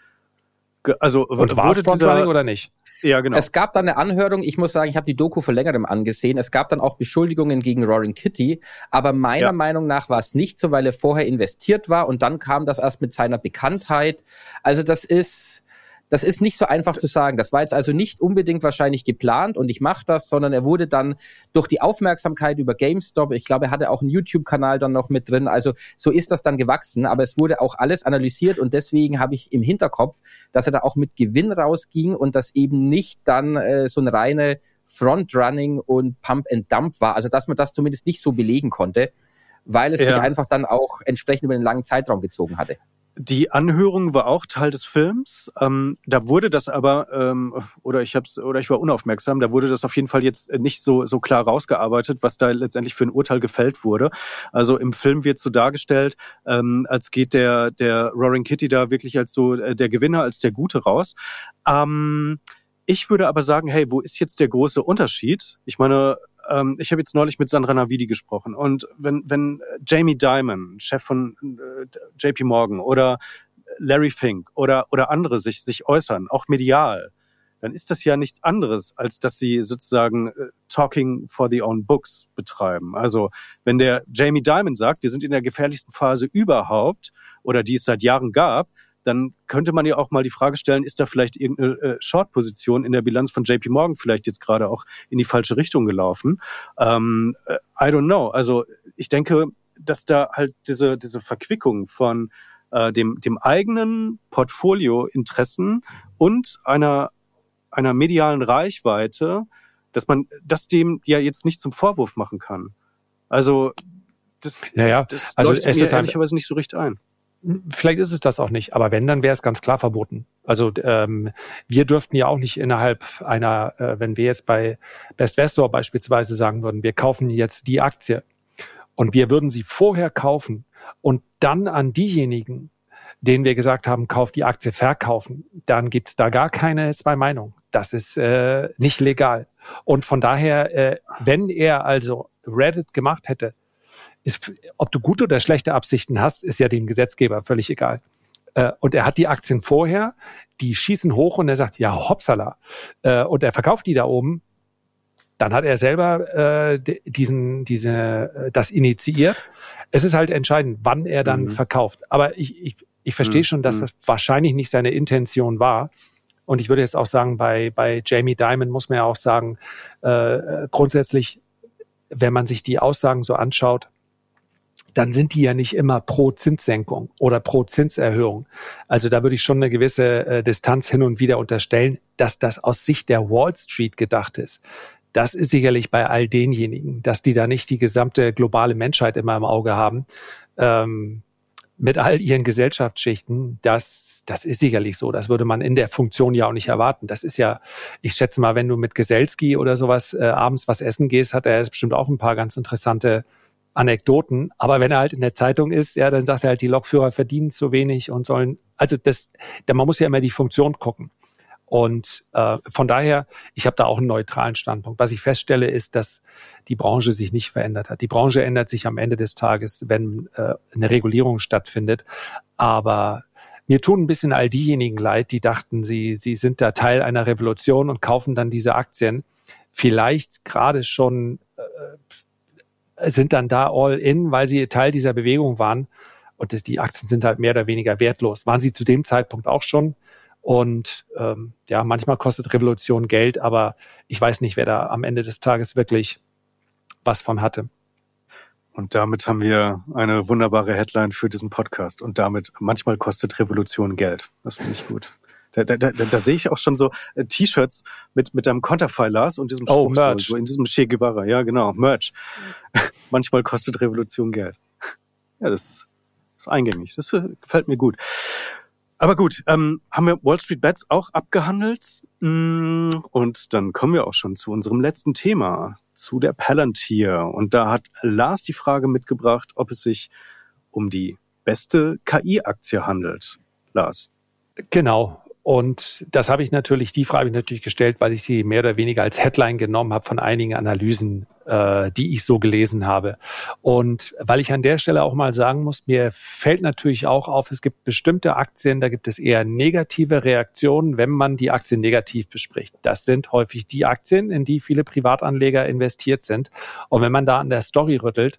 [SPEAKER 3] Also Und wurde dieser, oder nicht?
[SPEAKER 2] Ja, genau. Es gab dann eine Anhörung, ich muss sagen, ich habe die Doku vor längerem angesehen. Es gab dann auch Beschuldigungen gegen Roaring Kitty, aber meiner ja. Meinung nach war es nicht so, weil er vorher investiert war und dann kam das erst mit seiner Bekanntheit. Also das ist das ist nicht so einfach zu sagen. Das war jetzt also nicht unbedingt wahrscheinlich geplant und ich mache das, sondern er wurde dann durch die Aufmerksamkeit über GameStop, ich glaube, er hatte auch einen YouTube-Kanal dann noch mit drin, also so ist das dann gewachsen, aber es wurde auch alles analysiert und deswegen habe ich im Hinterkopf, dass er da auch mit Gewinn rausging und das eben nicht dann äh, so ein reine Frontrunning und Pump and Dump war, also dass man das zumindest nicht so belegen konnte, weil es ja. sich einfach dann auch entsprechend über einen langen Zeitraum gezogen hatte.
[SPEAKER 1] Die Anhörung war auch Teil des Films. Ähm, da wurde das aber, ähm, oder ich hab's, oder ich war unaufmerksam, da wurde das auf jeden Fall jetzt nicht so, so klar rausgearbeitet, was da letztendlich für ein Urteil gefällt wurde. Also im Film wird so dargestellt, ähm, als geht der, der Roaring Kitty da wirklich als so äh, der Gewinner, als der Gute raus. Ähm, ich würde aber sagen, hey, wo ist jetzt der große Unterschied? Ich meine, ähm, ich habe jetzt neulich mit Sandra Navidi gesprochen und wenn, wenn Jamie Dimon, Chef von äh, JP Morgan oder Larry Fink oder, oder andere sich, sich äußern, auch medial, dann ist das ja nichts anderes, als dass sie sozusagen äh, Talking for the own books betreiben. Also wenn der Jamie Dimon sagt, wir sind in der gefährlichsten Phase überhaupt oder die es seit Jahren gab, dann könnte man ja auch mal die Frage stellen, ist da vielleicht irgendeine äh, Short-Position in der Bilanz von JP Morgan vielleicht jetzt gerade auch in die falsche Richtung gelaufen? Ähm, äh, I don't know. Also ich denke, dass da halt diese, diese Verquickung von äh, dem, dem eigenen Portfolio-Interessen und einer, einer medialen Reichweite, dass man das dem ja jetzt nicht zum Vorwurf machen kann. Also das,
[SPEAKER 3] ja, ja.
[SPEAKER 1] das also leuchtet mir ehrlicherweise nicht so richtig ein.
[SPEAKER 3] Vielleicht ist es das auch nicht, aber wenn, dann wäre es ganz klar verboten. Also ähm, wir dürften ja auch nicht innerhalb einer, äh, wenn wir jetzt bei Best Vestor beispielsweise sagen würden, wir kaufen jetzt die Aktie und wir würden sie vorher kaufen und dann an diejenigen, denen wir gesagt haben, kauft die Aktie verkaufen, dann gibt's da gar keine zwei Meinungen. Das ist äh, nicht legal. Und von daher, äh, wenn er also Reddit gemacht hätte, ist, ob du gute oder schlechte Absichten hast, ist ja dem Gesetzgeber völlig egal. Äh, und er hat die Aktien vorher, die schießen hoch und er sagt, ja, hoppsala. Äh, und er verkauft die da oben. Dann hat er selber äh, diesen, diese, äh, das initiiert. Es ist halt entscheidend, wann er dann mhm. verkauft. Aber ich, ich, ich verstehe mhm. schon, dass mhm. das wahrscheinlich nicht seine Intention war. Und ich würde jetzt auch sagen, bei, bei Jamie Dimon muss man ja auch sagen, äh, grundsätzlich, wenn man sich die Aussagen so anschaut, dann sind die ja nicht immer pro Zinssenkung oder pro Zinserhöhung. Also da würde ich schon eine gewisse äh, Distanz hin und wieder unterstellen, dass das aus Sicht der Wall Street gedacht ist. Das ist sicherlich bei all denjenigen, dass die da nicht die gesamte globale Menschheit immer im Auge haben. Ähm, mit all ihren Gesellschaftsschichten, das, das ist sicherlich so. Das würde man in der Funktion ja auch nicht erwarten. Das ist ja, ich schätze mal, wenn du mit Geselski oder sowas äh, abends was essen gehst, hat er bestimmt auch ein paar ganz interessante Anekdoten. Aber wenn er halt in der Zeitung ist, ja, dann sagt er halt, die Lokführer verdienen zu wenig und sollen, also das, man muss ja immer die Funktion gucken. Und äh, von daher, ich habe da auch einen neutralen Standpunkt. Was ich feststelle, ist, dass die Branche sich nicht verändert hat. Die Branche ändert sich am Ende des Tages, wenn äh, eine Regulierung stattfindet. Aber mir tun ein bisschen all diejenigen leid, die dachten, sie, sie sind da Teil einer Revolution und kaufen dann diese Aktien. Vielleicht gerade schon äh, sind dann da all in, weil sie Teil dieser Bewegung waren. Und die Aktien sind halt mehr oder weniger wertlos. Waren sie zu dem Zeitpunkt auch schon. Und ähm, ja, manchmal kostet Revolution Geld, aber ich weiß nicht, wer da am Ende des Tages wirklich was von hatte.
[SPEAKER 1] Und damit haben wir eine wunderbare Headline für diesen Podcast. Und damit, manchmal kostet Revolution Geld. Das finde ich gut. Da, da, da, da sehe ich auch schon so äh, T-Shirts mit, mit deinem Konterfei, Lars, und diesem
[SPEAKER 3] oh, Spruch, Merch.
[SPEAKER 1] So, in diesem Che Guevara. Ja, genau, Merch. [LAUGHS] Manchmal kostet Revolution Geld. Ja, das ist eingängig. Das äh, gefällt mir gut. Aber gut, ähm, haben wir Wall Street Bets auch abgehandelt. Mm, und dann kommen wir auch schon zu unserem letzten Thema, zu der Palantir. Und da hat Lars die Frage mitgebracht, ob es sich um die beste KI-Aktie handelt. Lars.
[SPEAKER 3] Genau. Und das habe ich natürlich, die Frage habe ich natürlich gestellt, weil ich sie mehr oder weniger als Headline genommen habe von einigen Analysen, äh, die ich so gelesen habe. Und weil ich an der Stelle auch mal sagen muss, mir fällt natürlich auch auf, es gibt bestimmte Aktien, da gibt es eher negative Reaktionen, wenn man die Aktien negativ bespricht. Das sind häufig die Aktien, in die viele Privatanleger investiert sind. Und wenn man da an der Story rüttelt,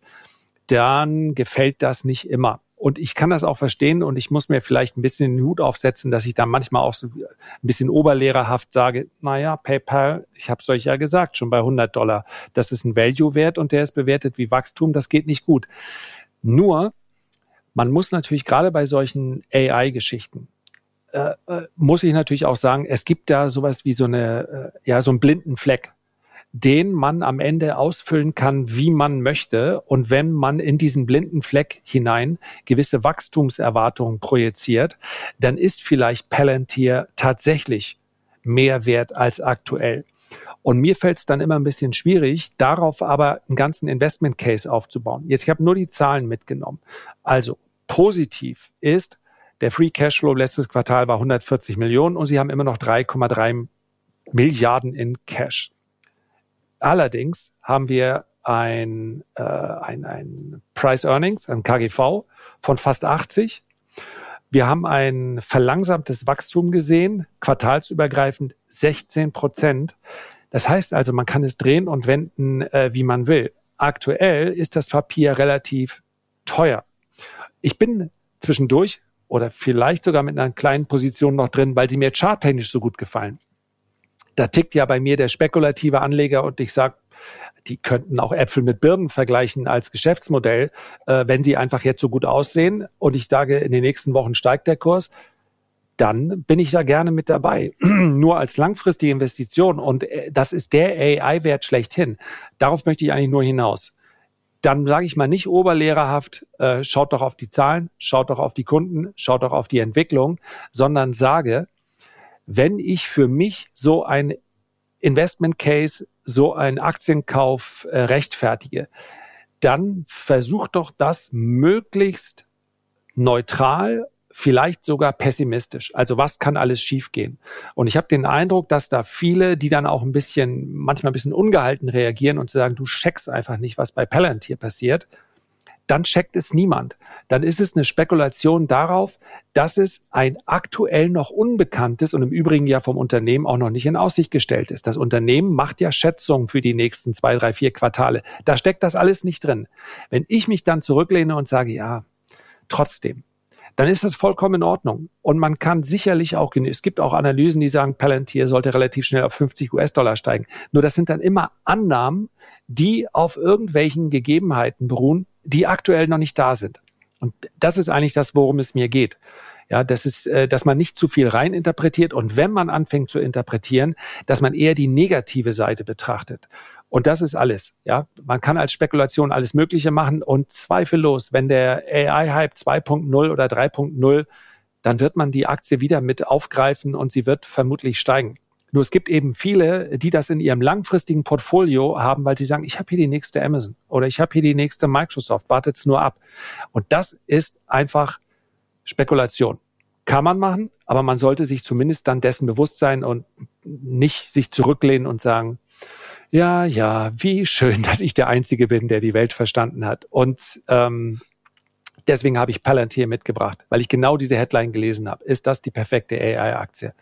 [SPEAKER 3] dann gefällt das nicht immer. Und ich kann das auch verstehen und ich muss mir vielleicht ein bisschen den Hut aufsetzen, dass ich dann manchmal auch so ein bisschen oberlehrerhaft sage, naja, PayPal, ich habe es euch ja gesagt, schon bei 100 Dollar, das ist ein Value-Wert und der ist bewertet wie Wachstum, das geht nicht gut. Nur, man muss natürlich gerade bei solchen AI-Geschichten, äh, äh, muss ich natürlich auch sagen, es gibt da sowas wie so eine, äh, ja, so einen blinden Fleck den man am Ende ausfüllen kann, wie man möchte. Und wenn man in diesen blinden Fleck hinein gewisse Wachstumserwartungen projiziert, dann ist vielleicht Palantir tatsächlich mehr wert als aktuell. Und mir fällt es dann immer ein bisschen schwierig, darauf aber einen ganzen Investment Case aufzubauen. Jetzt, ich habe nur die Zahlen mitgenommen. Also positiv ist, der Free Cashflow letztes Quartal war 140 Millionen und sie haben immer noch 3,3 Milliarden in Cash. Allerdings haben wir ein, äh, ein, ein Price Earnings, ein KGV von fast 80. Wir haben ein verlangsamtes Wachstum gesehen, quartalsübergreifend 16 Prozent. Das heißt also, man kann es drehen und wenden, äh, wie man will. Aktuell ist das Papier relativ teuer. Ich bin zwischendurch oder vielleicht sogar mit einer kleinen Position noch drin, weil sie mir charttechnisch so gut gefallen da tickt ja bei mir der spekulative Anleger und ich sage, die könnten auch Äpfel mit Birnen vergleichen als Geschäftsmodell, äh, wenn sie einfach jetzt so gut aussehen und ich sage, in den nächsten Wochen steigt der Kurs, dann bin ich da gerne mit dabei. [CLEARS THROAT] Nur als langfristige Investition und äh, das ist der AI-Wert schlechthin. Darauf möchte ich eigentlich nur hinaus. Dann sage ich mal nicht oberlehrerhaft, äh, schaut doch auf die Zahlen, schaut doch auf die Kunden, schaut doch auf die Entwicklung, sondern sage, wenn ich für mich so ein Investment Case, so einen Aktienkauf äh, rechtfertige, dann versucht doch das möglichst neutral, vielleicht sogar pessimistisch. Also was kann alles schiefgehen? Und ich habe den Eindruck, dass da viele, die dann auch ein bisschen, manchmal ein bisschen ungehalten reagieren und sagen, du checkst einfach nicht, was bei Palantir passiert, dann checkt es niemand. Dann ist es eine Spekulation darauf, dass es ein aktuell noch unbekanntes und im Übrigen ja vom Unternehmen auch noch nicht in Aussicht gestellt ist. Das Unternehmen macht ja Schätzungen für die nächsten zwei, drei, vier Quartale. Da steckt das alles nicht drin. Wenn ich mich dann zurücklehne und sage, ja, trotzdem, dann ist das vollkommen in Ordnung. Und man kann sicherlich auch, es gibt auch Analysen, die sagen, Palantir sollte relativ schnell auf 50 US-Dollar steigen. Nur das sind dann immer Annahmen, die auf irgendwelchen Gegebenheiten beruhen, die aktuell noch nicht da sind. Und das ist eigentlich das, worum es mir geht. Ja, das ist, äh, dass man nicht zu viel reininterpretiert und wenn man anfängt zu interpretieren, dass man eher die negative Seite betrachtet. Und das ist alles. Ja, man kann als Spekulation alles Mögliche machen und zweifellos, wenn der AI-Hype 2.0 oder 3.0, dann wird man die Aktie wieder mit aufgreifen und sie wird vermutlich steigen. Nur es gibt eben viele, die das in ihrem langfristigen Portfolio haben, weil sie sagen, ich habe hier die nächste Amazon oder ich habe hier die nächste Microsoft, wartet's nur ab. Und das ist einfach Spekulation. Kann man machen, aber man sollte sich zumindest dann dessen bewusst sein und nicht sich zurücklehnen und sagen, ja, ja, wie schön, [LAUGHS] dass ich der Einzige bin, der die Welt verstanden hat. Und ähm, deswegen habe ich Palantir mitgebracht, weil ich genau diese Headline gelesen habe. Ist das die perfekte AI-Aktie?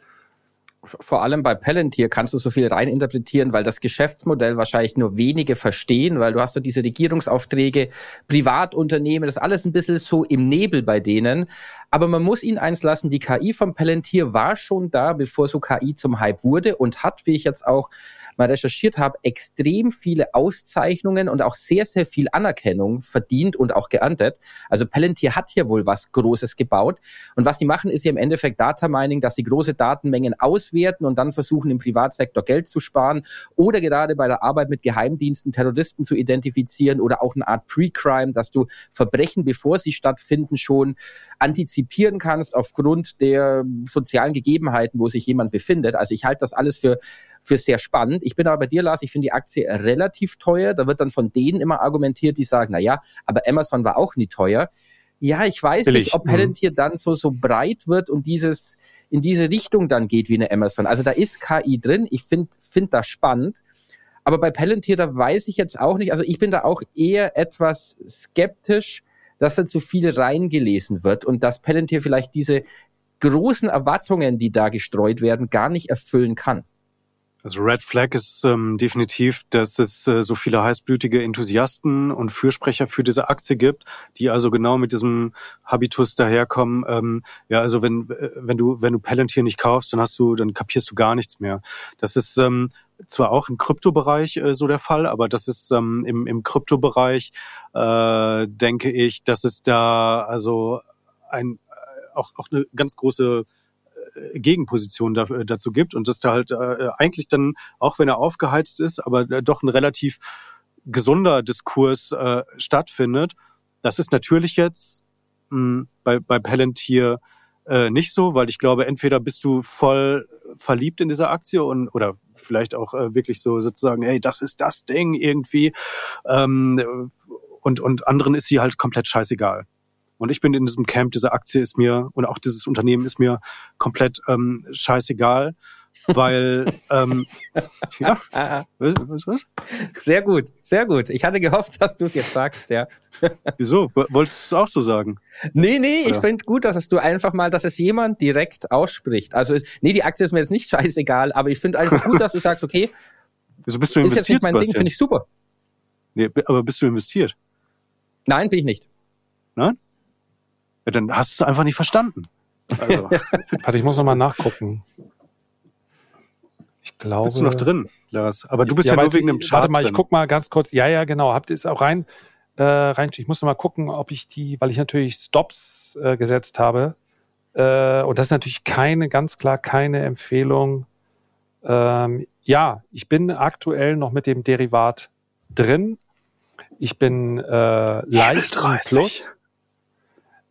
[SPEAKER 2] Vor allem bei Palantir kannst du so viel reininterpretieren, weil das Geschäftsmodell wahrscheinlich nur wenige verstehen, weil du hast ja diese Regierungsaufträge, Privatunternehmen, das alles ein bisschen so im Nebel bei denen. Aber man muss ihnen eins lassen, die KI von Palantir war schon da, bevor so KI zum Hype wurde und hat, wie ich jetzt auch mal recherchiert habe, extrem viele Auszeichnungen und auch sehr, sehr viel Anerkennung verdient und auch geerntet. Also Palantir hat hier wohl was Großes gebaut. Und was die machen, ist ja im Endeffekt Data Mining, dass sie große Datenmengen auswerten und dann versuchen, im Privatsektor Geld zu sparen oder gerade bei der Arbeit mit Geheimdiensten Terroristen zu identifizieren oder auch eine Art Pre-Crime, dass du Verbrechen, bevor sie stattfinden, schon antizipieren kannst aufgrund der sozialen Gegebenheiten, wo sich jemand befindet. Also ich halte das alles für für sehr spannend. Ich bin aber bei dir, Lars, ich finde die Aktie relativ teuer. Da wird dann von denen immer argumentiert, die sagen, na ja, aber Amazon war auch nie teuer. Ja, ich weiß Billig. nicht, ob mhm. Palantir dann so, so breit wird und dieses, in diese Richtung dann geht wie eine Amazon. Also da ist KI drin. Ich finde find das spannend. Aber bei Palantir, da weiß ich jetzt auch nicht. Also ich bin da auch eher etwas skeptisch, dass da zu viel reingelesen wird und dass Palantir vielleicht diese großen Erwartungen, die da gestreut werden, gar nicht erfüllen kann.
[SPEAKER 1] Also Red Flag ist ähm, definitiv, dass es äh, so viele heißblütige Enthusiasten und Fürsprecher für diese Aktie gibt, die also genau mit diesem Habitus daherkommen. Ähm, ja, also wenn äh, wenn du wenn du Palantir nicht kaufst, dann hast du dann kapierst du gar nichts mehr. Das ist ähm, zwar auch im Kryptobereich äh, so der Fall, aber das ist ähm, im im Kryptobereich äh, denke ich, dass es da also ein äh, auch auch eine ganz große Gegenposition da, äh, dazu gibt und dass da halt äh, eigentlich dann, auch wenn er aufgeheizt ist, aber äh, doch ein relativ gesunder Diskurs äh, stattfindet. Das ist natürlich jetzt mh, hm, bei, bei Palantir äh, nicht so, weil ich glaube, entweder bist du voll verliebt in diese Aktie und oder vielleicht auch äh, wirklich so sozusagen, hey, das ist das Ding irgendwie. Ähm, und, und anderen ist sie halt komplett scheißegal. Und ich bin in diesem Camp, diese Aktie ist mir und auch dieses Unternehmen ist mir komplett ähm, scheißegal, weil [LAUGHS] ähm,
[SPEAKER 2] ja, was, was? Sehr gut, sehr gut. Ich hatte gehofft, dass du es jetzt sagst, ja.
[SPEAKER 1] Wieso? Wolltest du es auch so sagen?
[SPEAKER 2] Nee, nee, Oder? ich finde gut, dass es du einfach mal, dass es jemand direkt ausspricht. Also, nee, die Aktie ist mir jetzt nicht scheißegal, aber ich finde einfach gut, dass du sagst, okay,
[SPEAKER 1] Wieso bist du investiert? Ist jetzt
[SPEAKER 2] nicht mein Ding, finde ich super.
[SPEAKER 1] Nee, aber bist du investiert?
[SPEAKER 2] Nein, bin ich nicht.
[SPEAKER 1] Nein? Ja, dann hast du es einfach nicht verstanden.
[SPEAKER 3] Also. [LAUGHS] Warte, ich muss nochmal nachgucken. Ich glaube.
[SPEAKER 1] Bist du noch drin, Lars? Aber du bist ja, ja nur wegen dem Chart.
[SPEAKER 3] Warte mal, ich guck mal ganz kurz. Ja, ja, genau. Habt ihr es auch rein, äh, rein? Ich muss noch mal gucken, ob ich die, weil ich natürlich Stops äh, gesetzt habe. Äh, und das ist natürlich keine, ganz klar keine Empfehlung. Ähm, ja, ich bin aktuell noch mit dem Derivat drin. Ich bin äh, leicht im Plus.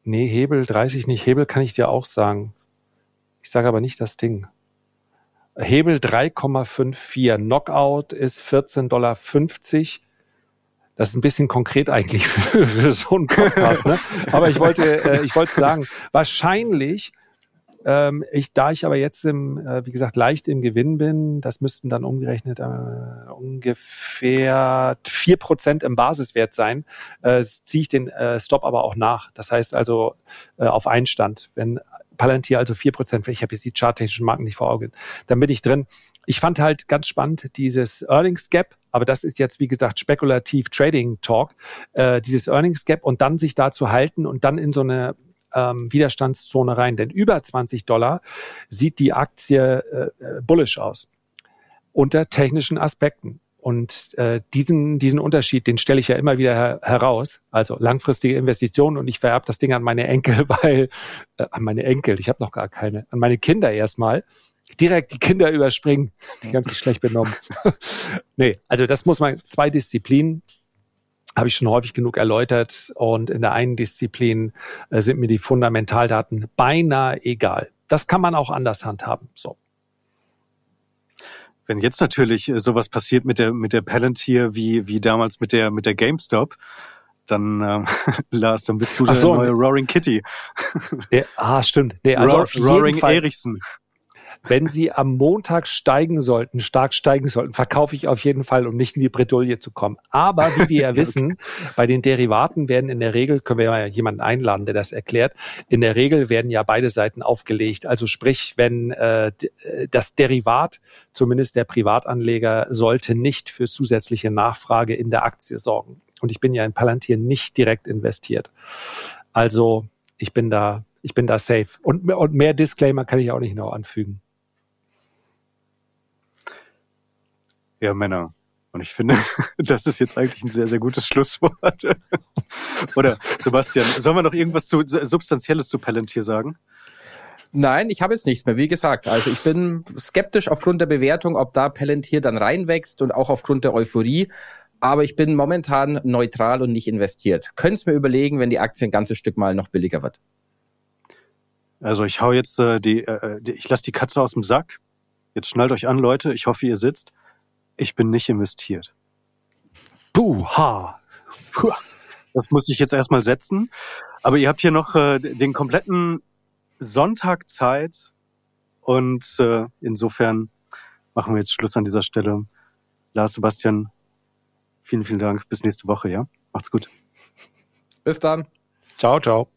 [SPEAKER 3] Nee, Hebel 30 nicht. Hebel kann ich dir auch sagen. Ich sage aber nicht das Ding. Hebel 3,54. Knockout ist 14,50 Dollar. Das ist ein bisschen konkret eigentlich für, [LAUGHS] für so einen Podcast, ne? Aber ich wollte, äh, ich wollte sagen, wahrscheinlich ähm, ich, da ich aber jetzt im, äh, wie gesagt, leicht im Gewinn bin, das müssten dann umgerechnet äh, ungefähr vier Prozent im Basiswert sein, äh, ziehe ich den äh, Stop aber auch nach. Das heißt also äh, auf Einstand. Wenn Palantir also vier Prozent, ich habe jetzt die charttechnischen Marken nicht vor Augen, dann bin ich drin. Ich fand halt ganz spannend dieses Earnings Gap, aber das ist jetzt, wie gesagt, spekulativ Trading Talk, äh, dieses Earnings Gap und dann sich da zu halten und dann in so eine ähm, Widerstandszone rein. Denn über 20 Dollar sieht die Aktie äh, äh, bullish aus. Unter technischen Aspekten. Und äh, diesen, diesen Unterschied, den stelle ich ja immer wieder her heraus. Also langfristige Investitionen und ich vererbe das Ding an meine Enkel, [LAUGHS] weil, äh, an meine Enkel, ich habe noch gar keine, an meine Kinder erstmal. Direkt die Kinder überspringen, die haben sich schlecht benommen. [LAUGHS] nee, also das muss man, zwei Disziplinen, habe ich schon häufig genug erläutert. Und in der einen Disziplin äh, sind mir die Fundamentaldaten beinahe egal. Das kann man auch anders handhaben. So.
[SPEAKER 1] Wenn jetzt natürlich äh, sowas passiert mit der mit der Palantir wie wie damals mit der mit der GameStop, dann ähm, [LAUGHS] Lars, dann bist du der so, neue Roaring Kitty.
[SPEAKER 3] Der, ah, stimmt. Nee, [LAUGHS] also
[SPEAKER 1] Roaring Erichsen
[SPEAKER 3] wenn sie am Montag steigen sollten, stark steigen sollten, verkaufe ich auf jeden Fall, um nicht in die Bredouille zu kommen. Aber wie wir ja [LAUGHS] wissen, bei den Derivaten werden in der Regel, können wir ja jemanden einladen, der das erklärt, in der Regel werden ja beide Seiten aufgelegt. Also sprich, wenn äh, äh das Derivat, zumindest der Privatanleger, sollte nicht für zusätzliche Nachfrage in der Aktie sorgen. Und ich bin ja in Palantir nicht direkt investiert. Also ich bin da, ich bin da safe. Und, und mehr Disclaimer kann ich auch nicht noch anfügen.
[SPEAKER 1] Ja, Männer. Und ich finde, [LAUGHS] das ist jetzt eigentlich ein sehr, sehr gutes Schlusswort. [LAUGHS] Oder Sebastian, sollen wir noch irgendwas zu, Substanzielles zu Palantir sagen?
[SPEAKER 2] Nein, ich habe jetzt nichts mehr. Wie gesagt, also ich bin skeptisch aufgrund der Bewertung, ob da Palantir dann reinwächst und auch aufgrund der Euphorie. Aber ich bin momentan neutral und nicht investiert. Könnt's mir überlegen, wenn die Aktie ein ganzes Stück mal noch billiger wird.
[SPEAKER 1] Also ich hau jetzt äh, die, äh, die ich lasse die Katze aus dem Sack. Jetzt schnallt euch an, Leute. Ich hoffe, ihr sitzt ich bin nicht investiert.
[SPEAKER 3] Buha.
[SPEAKER 1] Das muss ich jetzt erstmal setzen. Aber ihr habt hier noch äh, den kompletten Sonntag Zeit. Und äh, insofern machen wir jetzt Schluss an dieser Stelle. Lars, Sebastian, vielen, vielen Dank. Bis nächste Woche, ja? Macht's gut.
[SPEAKER 2] Bis dann.
[SPEAKER 3] Ciao, ciao.